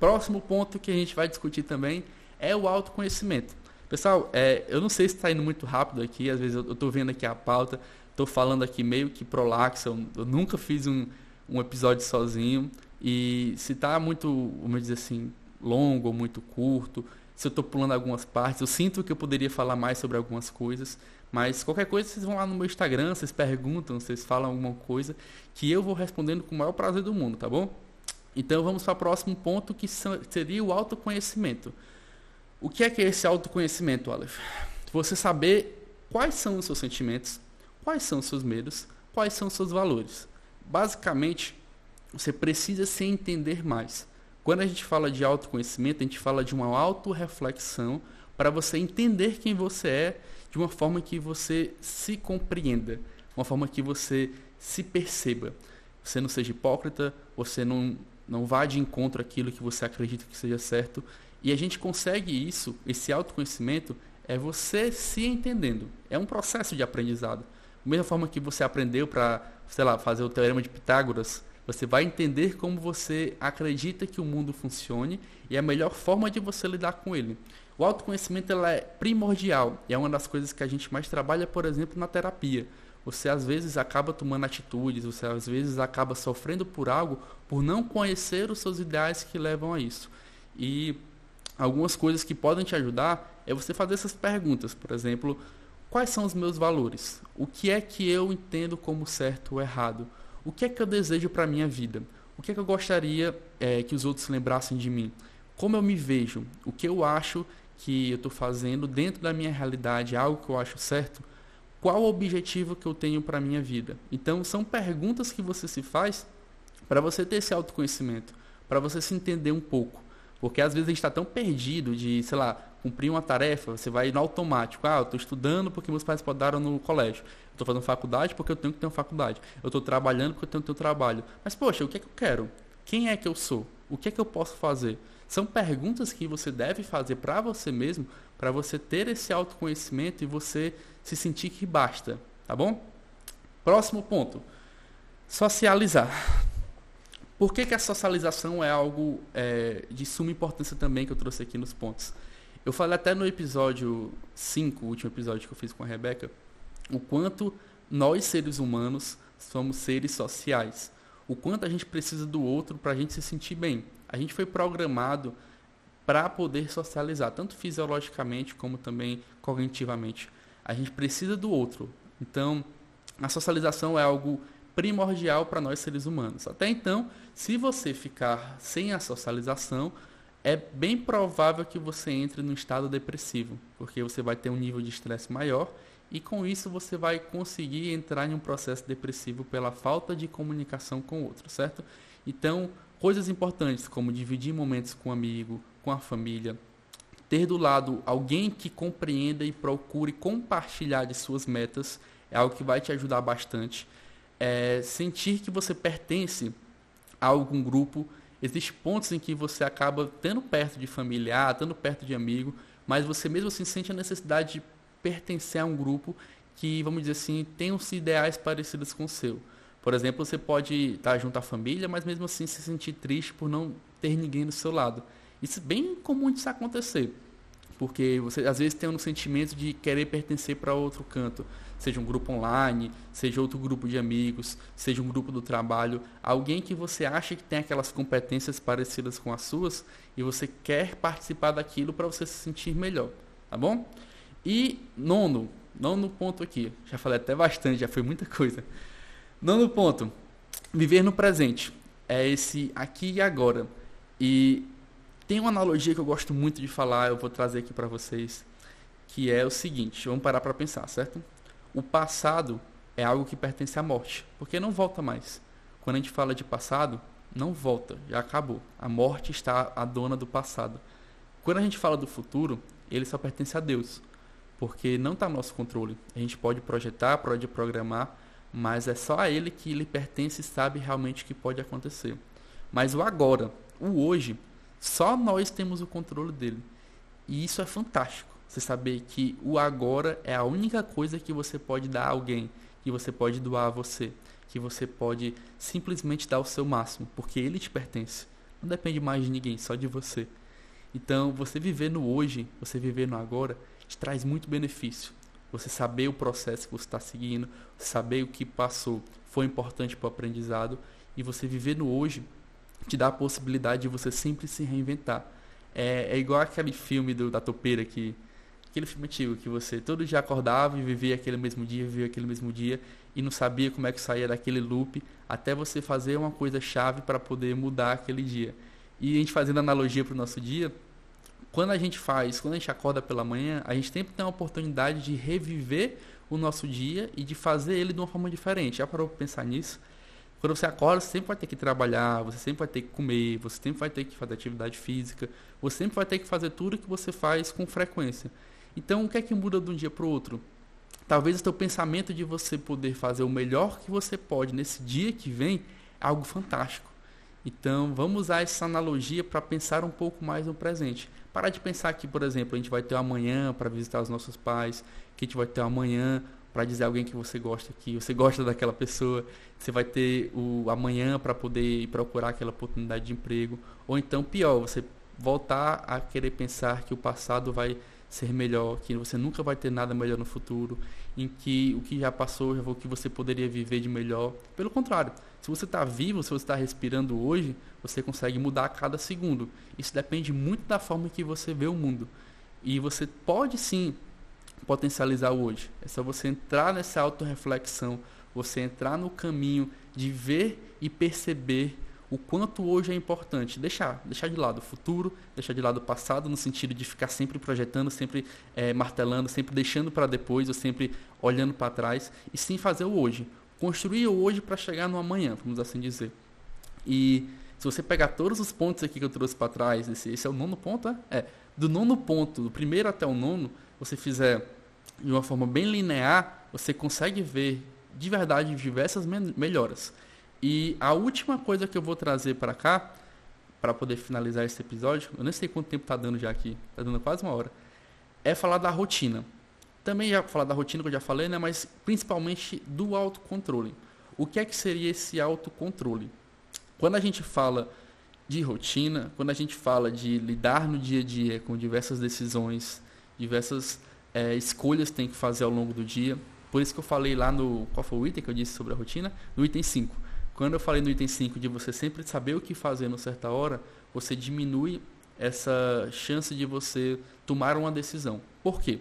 Próximo ponto que a gente vai discutir também é o autoconhecimento. Pessoal, é, eu não sei se está indo muito rápido aqui, às vezes eu estou vendo aqui a pauta, estou falando aqui meio que prolaxa, eu, eu nunca fiz um, um episódio sozinho, e se está muito, vamos dizer assim, longo ou muito curto, se eu estou pulando algumas partes. Eu sinto que eu poderia falar mais sobre algumas coisas, mas qualquer coisa vocês vão lá no meu Instagram, vocês perguntam, vocês falam alguma coisa que eu vou respondendo com o maior prazer do mundo, tá bom? Então vamos para o próximo ponto que seria o autoconhecimento. O que é que é esse autoconhecimento, Aleph? Você saber quais são os seus sentimentos, quais são os seus medos, quais são os seus valores. Basicamente, você precisa se entender mais. Quando a gente fala de autoconhecimento, a gente fala de uma autorreflexão para você entender quem você é de uma forma que você se compreenda, uma forma que você se perceba. Você não seja hipócrita, você não, não vá de encontro àquilo que você acredita que seja certo. E a gente consegue isso, esse autoconhecimento, é você se entendendo. É um processo de aprendizado. Da mesma forma que você aprendeu para, sei lá, fazer o teorema de Pitágoras, você vai entender como você acredita que o mundo funcione e a melhor forma de você lidar com ele. O autoconhecimento ela é primordial e é uma das coisas que a gente mais trabalha, por exemplo, na terapia. Você às vezes acaba tomando atitudes, você às vezes acaba sofrendo por algo por não conhecer os seus ideais que levam a isso. E algumas coisas que podem te ajudar é você fazer essas perguntas, por exemplo, quais são os meus valores? O que é que eu entendo como certo ou errado? O que é que eu desejo para a minha vida? O que é que eu gostaria é, que os outros lembrassem de mim? Como eu me vejo? O que eu acho que eu estou fazendo dentro da minha realidade, algo que eu acho certo? Qual o objetivo que eu tenho para a minha vida? Então, são perguntas que você se faz para você ter esse autoconhecimento, para você se entender um pouco. Porque às vezes a gente está tão perdido de, sei lá, cumprir uma tarefa, você vai no automático. Ah, eu estou estudando porque meus pais podaram no colégio. Eu estou fazendo faculdade porque eu tenho que ter uma faculdade. Eu estou trabalhando porque eu tenho que ter um trabalho. Mas, poxa, o que é que eu quero? Quem é que eu sou? O que é que eu posso fazer? São perguntas que você deve fazer para você mesmo, para você ter esse autoconhecimento e você se sentir que basta, tá bom? Próximo ponto. Socializar. Por que, que a socialização é algo é, de suma importância também que eu trouxe aqui nos pontos? Eu falei até no episódio 5, o último episódio que eu fiz com a Rebeca, o quanto nós, seres humanos, somos seres sociais. O quanto a gente precisa do outro para a gente se sentir bem. A gente foi programado para poder socializar, tanto fisiologicamente como também cognitivamente. A gente precisa do outro. Então, a socialização é algo primordial para nós seres humanos. Até então, se você ficar sem a socialização, é bem provável que você entre no estado depressivo, porque você vai ter um nível de estresse maior e com isso você vai conseguir entrar em um processo depressivo pela falta de comunicação com o outro, certo? Então, coisas importantes como dividir momentos com o amigo, com a família, ter do lado alguém que compreenda e procure compartilhar de suas metas é algo que vai te ajudar bastante. É, sentir que você pertence a algum grupo. Existem pontos em que você acaba tendo perto de familiar, estando perto de amigo, mas você mesmo assim sente a necessidade de pertencer a um grupo que, vamos dizer assim, tenham ideais parecidos com o seu. Por exemplo, você pode estar junto à família, mas mesmo assim se sentir triste por não ter ninguém do seu lado. Isso é bem comum de isso acontecer. Porque você às vezes tem um sentimento de querer pertencer para outro canto, seja um grupo online, seja outro grupo de amigos, seja um grupo do trabalho, alguém que você acha que tem aquelas competências parecidas com as suas e você quer participar daquilo para você se sentir melhor, tá bom? E nono, nono ponto aqui, já falei até bastante, já foi muita coisa. Nono ponto, viver no presente. É esse aqui e agora. E tem uma analogia que eu gosto muito de falar, eu vou trazer aqui para vocês, que é o seguinte, vamos parar para pensar, certo? O passado é algo que pertence à morte, porque não volta mais. Quando a gente fala de passado, não volta, já acabou. A morte está a dona do passado. Quando a gente fala do futuro, ele só pertence a Deus, porque não está no nosso controle. A gente pode projetar, pode programar, mas é só a Ele que lhe pertence e sabe realmente o que pode acontecer. Mas o agora, o hoje, só nós temos o controle dele. E isso é fantástico. Você saber que o agora é a única coisa que você pode dar a alguém, que você pode doar a você, que você pode simplesmente dar o seu máximo, porque ele te pertence. Não depende mais de ninguém, só de você. Então, você viver no hoje, você viver no agora, te traz muito benefício. Você saber o processo que você está seguindo, saber o que passou foi importante para o aprendizado e você viver no hoje te dá a possibilidade de você sempre se reinventar. É, é igual aquele filme do, da topeira que aquele filme antigo que você todo dia acordava e vivia aquele mesmo dia, vivia aquele mesmo dia e não sabia como é que saía daquele loop até você fazer uma coisa chave para poder mudar aquele dia. E a gente fazendo analogia para o nosso dia, quando a gente faz, quando a gente acorda pela manhã, a gente sempre tem a oportunidade de reviver o nosso dia e de fazer ele de uma forma diferente. Já parou para pensar nisso? Quando você acorda, você sempre vai ter que trabalhar, você sempre vai ter que comer, você sempre vai ter que fazer atividade física, você sempre vai ter que fazer tudo que você faz com frequência. Então, o que é que muda de um dia para o outro? Talvez o seu pensamento de você poder fazer o melhor que você pode nesse dia que vem é algo fantástico. Então, vamos usar essa analogia para pensar um pouco mais no presente. Parar de pensar que, por exemplo, a gente vai ter amanhã para visitar os nossos pais, que a gente vai ter amanhã para dizer alguém que você gosta, que você gosta daquela pessoa. Você vai ter o amanhã para poder procurar aquela oportunidade de emprego. Ou então, pior, você voltar a querer pensar que o passado vai ser melhor, que você nunca vai ter nada melhor no futuro, em que o que já passou, já o que você poderia viver de melhor. Pelo contrário, se você está vivo, se você está respirando hoje, você consegue mudar a cada segundo. Isso depende muito da forma que você vê o mundo. E você pode sim potencializar hoje. É só você entrar nessa autorreflexão, você entrar no caminho de ver e perceber o quanto hoje é importante. Deixar, deixar de lado o futuro, deixar de lado o passado, no sentido de ficar sempre projetando, sempre é, martelando, sempre deixando para depois, ou sempre olhando para trás, e sim fazer o hoje. Construir o hoje para chegar no amanhã, vamos assim dizer. E se você pegar todos os pontos aqui que eu trouxe para trás, esse, esse, é o nono ponto, é? é? Do nono ponto, do primeiro até o nono, você fizer de uma forma bem linear, você consegue ver de verdade diversas melhoras. E a última coisa que eu vou trazer para cá, para poder finalizar esse episódio, eu nem sei quanto tempo está dando já aqui, está dando quase uma hora, é falar da rotina. Também já falar da rotina que eu já falei, né, mas principalmente do autocontrole. O que é que seria esse autocontrole? Quando a gente fala de rotina, quando a gente fala de lidar no dia a dia com diversas decisões, diversas é, escolhas que tem que fazer ao longo do dia. Por isso que eu falei lá no. Qual foi o item que eu disse sobre a rotina? No item 5. Quando eu falei no item 5 de você sempre saber o que fazer numa certa hora, você diminui essa chance de você tomar uma decisão. Por quê?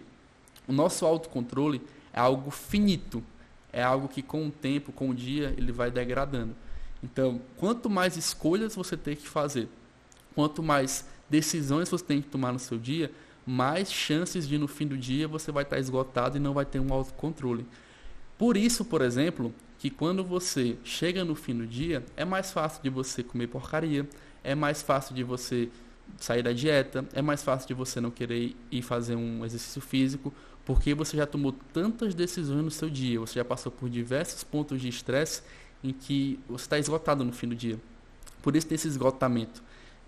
O nosso autocontrole é algo finito, é algo que com o tempo, com o dia, ele vai degradando. Então, quanto mais escolhas você tem que fazer, quanto mais decisões você tem que tomar no seu dia, mais chances de no fim do dia você vai estar esgotado e não vai ter um autocontrole. Por isso, por exemplo, que quando você chega no fim do dia, é mais fácil de você comer porcaria, é mais fácil de você sair da dieta, é mais fácil de você não querer ir fazer um exercício físico, porque você já tomou tantas decisões no seu dia, você já passou por diversos pontos de estresse em que você está esgotado no fim do dia. Por isso tem esse esgotamento.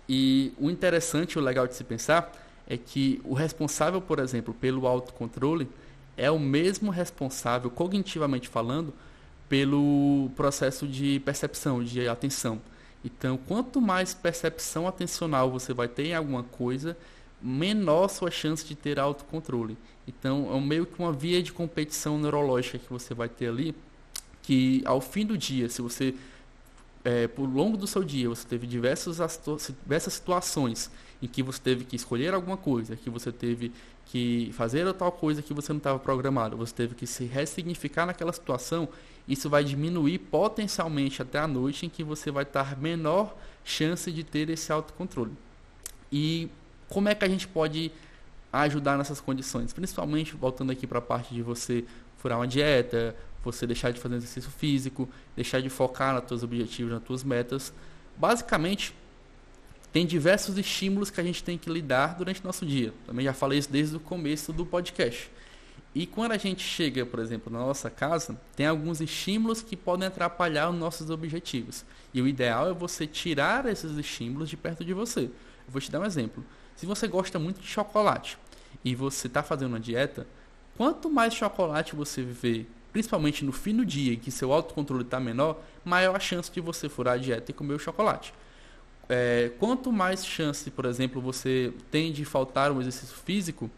E o interessante, o legal de se pensar, é que o responsável, por exemplo, pelo autocontrole é o mesmo responsável, cognitivamente falando, pelo processo de percepção, de atenção. Então, quanto mais percepção atencional você vai ter em alguma coisa, menor sua chance de ter autocontrole. Então, é meio que uma via de competição neurológica que você vai ter ali, que ao fim do dia, se você, é, por longo do seu dia, você teve diversas, diversas situações em que você teve que escolher alguma coisa, que você teve que fazer tal coisa que você não estava programado, você teve que se ressignificar naquela situação, isso vai diminuir potencialmente até a noite em que você vai estar menor chance de ter esse autocontrole. E como é que a gente pode ajudar nessas condições? Principalmente voltando aqui para a parte de você furar uma dieta, você deixar de fazer exercício físico, deixar de focar nos seus objetivos, nas suas metas. Basicamente, tem diversos estímulos que a gente tem que lidar durante o nosso dia. Também já falei isso desde o começo do podcast. E quando a gente chega, por exemplo, na nossa casa, tem alguns estímulos que podem atrapalhar os nossos objetivos. E o ideal é você tirar esses estímulos de perto de você. Eu vou te dar um exemplo. Se você gosta muito de chocolate e você está fazendo uma dieta, quanto mais chocolate você vê, principalmente no fim do dia em que seu autocontrole está menor, maior a chance de você furar a dieta e comer o chocolate. É, quanto mais chance, por exemplo, você tem de faltar um exercício físico,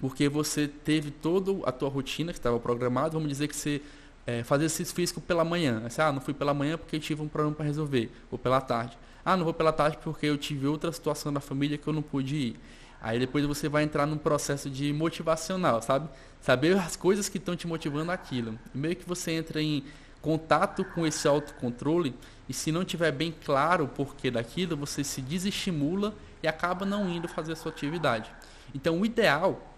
porque você teve toda a tua rotina que estava programada, vamos dizer que você é, fazia exercício físico pela manhã. Você, ah, não fui pela manhã porque eu tive um problema para resolver, ou pela tarde. Ah, não vou pela tarde porque eu tive outra situação na família que eu não pude ir. Aí depois você vai entrar num processo de motivacional, sabe? Saber as coisas que estão te motivando aquilo. E meio que você entra em contato com esse autocontrole e se não tiver bem claro o porquê daquilo, você se desestimula e acaba não indo fazer a sua atividade. Então o ideal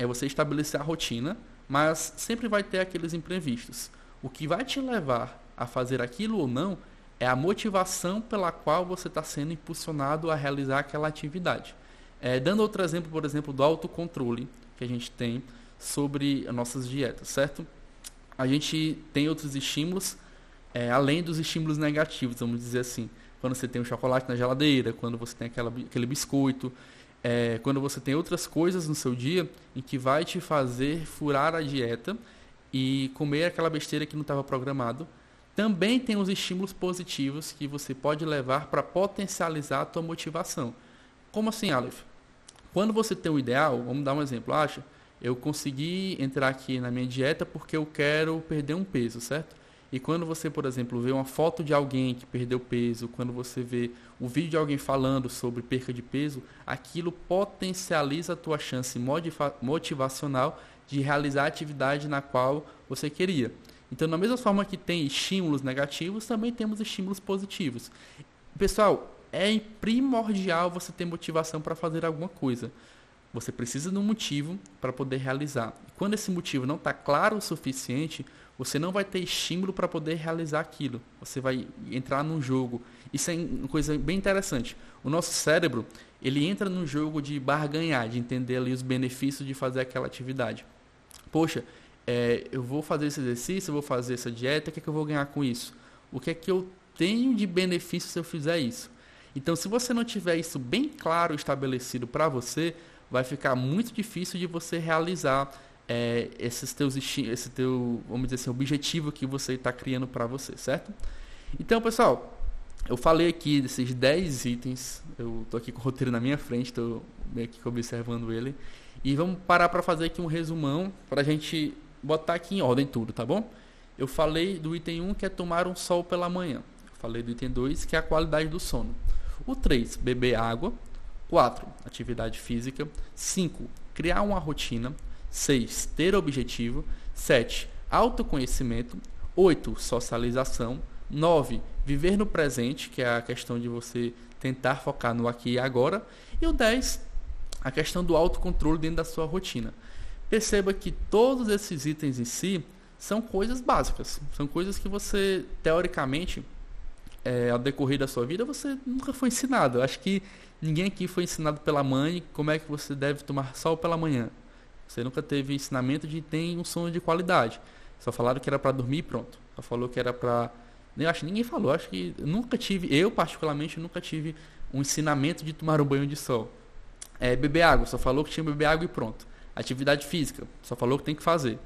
é você estabelecer a rotina, mas sempre vai ter aqueles imprevistos. O que vai te levar a fazer aquilo ou não é a motivação pela qual você está sendo impulsionado a realizar aquela atividade. É, dando outro exemplo, por exemplo, do autocontrole que a gente tem sobre as nossas dietas, certo? A gente tem outros estímulos, é, além dos estímulos negativos, vamos dizer assim. Quando você tem um chocolate na geladeira, quando você tem aquela, aquele biscoito, é, quando você tem outras coisas no seu dia em que vai te fazer furar a dieta e comer aquela besteira que não estava programado. Também tem os estímulos positivos que você pode levar para potencializar a tua motivação. Como assim, Aleph? Quando você tem um ideal, vamos dar um exemplo, acha? Eu consegui entrar aqui na minha dieta porque eu quero perder um peso, certo? E quando você, por exemplo, vê uma foto de alguém que perdeu peso, quando você vê o vídeo de alguém falando sobre perca de peso, aquilo potencializa a tua chance motivacional de realizar a atividade na qual você queria. Então, da mesma forma que tem estímulos negativos, também temos estímulos positivos. Pessoal, é primordial você ter motivação para fazer alguma coisa. Você precisa de um motivo para poder realizar. E quando esse motivo não está claro o suficiente, você não vai ter estímulo para poder realizar aquilo. Você vai entrar num jogo. Isso é uma coisa bem interessante. O nosso cérebro, ele entra no jogo de barganhar, de entender ali os benefícios de fazer aquela atividade. Poxa, é, eu vou fazer esse exercício, eu vou fazer essa dieta, o que, é que eu vou ganhar com isso? O que é que eu tenho de benefício se eu fizer isso? Então, se você não tiver isso bem claro estabelecido para você, vai ficar muito difícil de você realizar é, esses teus esse teu, vamos dizer assim, objetivo que você está criando para você, certo? Então, pessoal, eu falei aqui desses 10 itens, eu estou aqui com o roteiro na minha frente, estou meio que observando ele, e vamos parar para fazer aqui um resumão para a gente botar aqui em ordem tudo, tá bom? Eu falei do item 1 que é tomar um sol pela manhã. Falei do item 2 que é a qualidade do sono. O 3, beber água. 4, atividade física. 5, criar uma rotina. 6. Ter objetivo. 7. Autoconhecimento. 8. Socialização. 9. Viver no presente, que é a questão de você tentar focar no aqui e agora. E o 10. A questão do autocontrole dentro da sua rotina. Perceba que todos esses itens em si são coisas básicas. São coisas que você, teoricamente, é, ao decorrer da sua vida, você nunca foi ensinado. Eu acho que ninguém aqui foi ensinado pela mãe como é que você deve tomar sol pela manhã. Você nunca teve ensinamento de ter um sono de qualidade. Só falaram que era para dormir pronto. Só falou que era para. Eu acho ninguém falou. Acho que nunca tive, eu particularmente nunca tive um ensinamento de tomar um banho de sol. É, beber água, só falou que tinha que beber água e pronto. Atividade física, só falou que tem que fazer.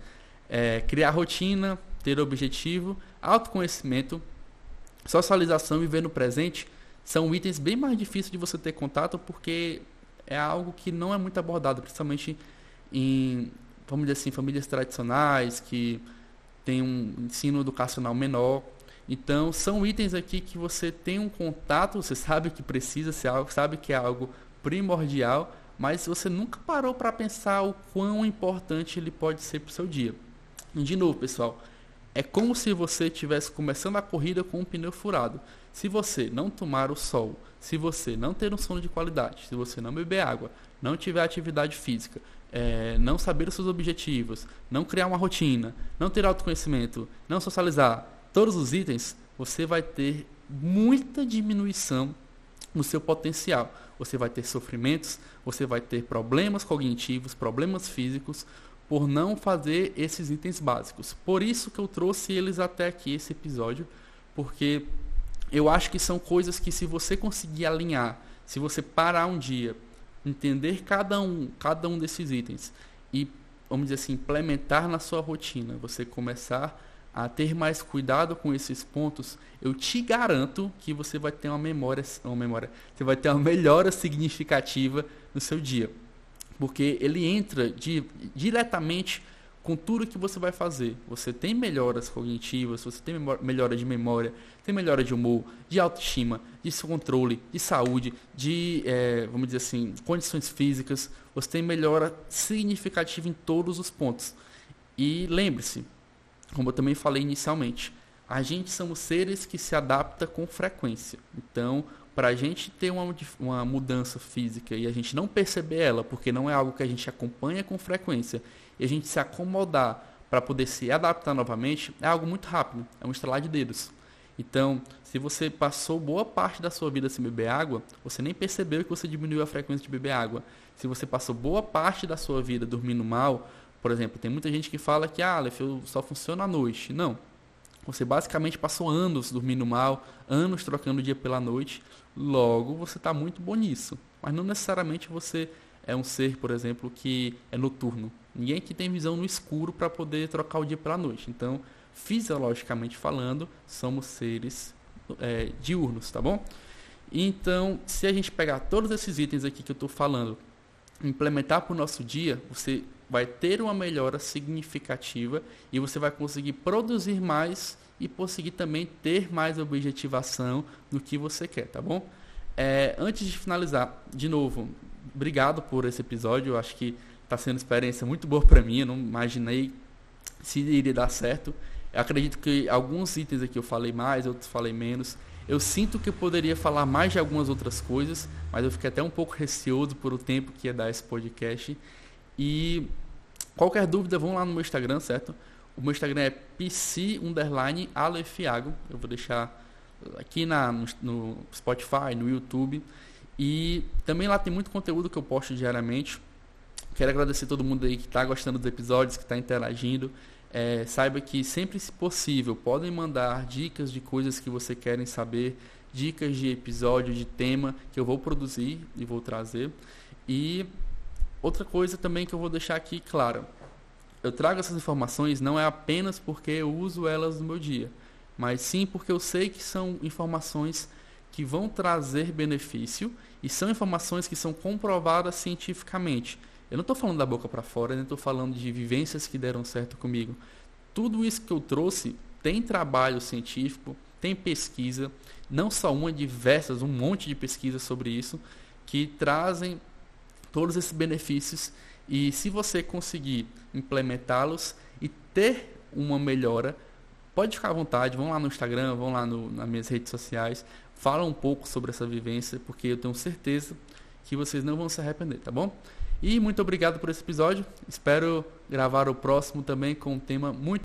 É, criar rotina, ter objetivo, autoconhecimento, socialização e viver no presente são itens bem mais difíceis de você ter contato porque é algo que não é muito abordado, principalmente em, vamos dizer assim, famílias tradicionais que têm um ensino educacional menor. Então, são itens aqui que você tem um contato, você sabe que precisa ser algo, sabe que é algo primordial, mas você nunca parou para pensar o quão importante ele pode ser para o seu dia. E de novo, pessoal, é como se você estivesse começando a corrida com um pneu furado. Se você não tomar o sol, se você não ter um sono de qualidade, se você não beber água, não tiver atividade física, é, não saber os seus objetivos, não criar uma rotina, não ter autoconhecimento, não socializar, todos os itens, você vai ter muita diminuição no seu potencial. Você vai ter sofrimentos, você vai ter problemas cognitivos, problemas físicos, por não fazer esses itens básicos. Por isso que eu trouxe eles até aqui, esse episódio, porque eu acho que são coisas que se você conseguir alinhar, se você parar um dia, entender cada um, cada um desses itens e, vamos dizer assim, implementar na sua rotina, você começar a ter mais cuidado com esses pontos, eu te garanto que você vai ter uma memória, uma memória, você vai ter uma melhora significativa no seu dia porque ele entra di diretamente com tudo que você vai fazer. Você tem melhoras cognitivas, você tem melhora de memória, tem melhora de humor, de autoestima, de controle, de saúde, de, é, vamos dizer assim, condições físicas. Você tem melhora significativa em todos os pontos. E lembre-se, como eu também falei inicialmente, a gente somos seres que se adaptam com frequência. Então, para a gente ter uma, uma mudança física e a gente não perceber ela, porque não é algo que a gente acompanha com frequência, e a gente se acomodar para poder se adaptar novamente, é algo muito rápido, é um estralar de dedos. Então, se você passou boa parte da sua vida sem beber água, você nem percebeu que você diminuiu a frequência de beber água. Se você passou boa parte da sua vida dormindo mal, por exemplo, tem muita gente que fala que ah, Aleph, eu só funciona à noite. Não. Você basicamente passou anos dormindo mal, anos trocando o dia pela noite, Logo, você está muito bom nisso. Mas não necessariamente você é um ser, por exemplo, que é noturno. Ninguém que tem visão no escuro para poder trocar o dia pela noite. Então, fisiologicamente falando, somos seres é, diurnos, tá bom? Então, se a gente pegar todos esses itens aqui que eu estou falando, implementar para o nosso dia, você vai ter uma melhora significativa e você vai conseguir produzir mais e conseguir também ter mais objetivação no que você quer, tá bom? É, antes de finalizar, de novo, obrigado por esse episódio. Eu acho que está sendo uma experiência muito boa para mim. Eu não imaginei se iria dar certo. Eu acredito que alguns itens aqui eu falei mais, outros falei menos. Eu sinto que eu poderia falar mais de algumas outras coisas, mas eu fiquei até um pouco receoso por o tempo que ia dar esse podcast. E qualquer dúvida, vão lá no meu Instagram, certo? O meu Instagram é pc. Eu vou deixar aqui na, no, Spotify, no YouTube. E também lá tem muito conteúdo que eu posto diariamente. Quero agradecer todo mundo aí que está gostando dos episódios, que está interagindo. É, saiba que sempre se possível podem mandar dicas de coisas que você querem saber, dicas de episódio, de tema que eu vou produzir e vou trazer. E outra coisa também que eu vou deixar aqui claro eu trago essas informações não é apenas porque eu uso elas no meu dia, mas sim porque eu sei que são informações que vão trazer benefício e são informações que são comprovadas cientificamente. Eu não estou falando da boca para fora, nem estou falando de vivências que deram certo comigo. Tudo isso que eu trouxe tem trabalho científico, tem pesquisa, não só uma, diversas, um monte de pesquisas sobre isso, que trazem todos esses benefícios e se você conseguir implementá-los e ter uma melhora, pode ficar à vontade, vão lá no Instagram, vão lá no, nas minhas redes sociais, fala um pouco sobre essa vivência, porque eu tenho certeza que vocês não vão se arrepender, tá bom? E muito obrigado por esse episódio. Espero gravar o próximo também com um tema muito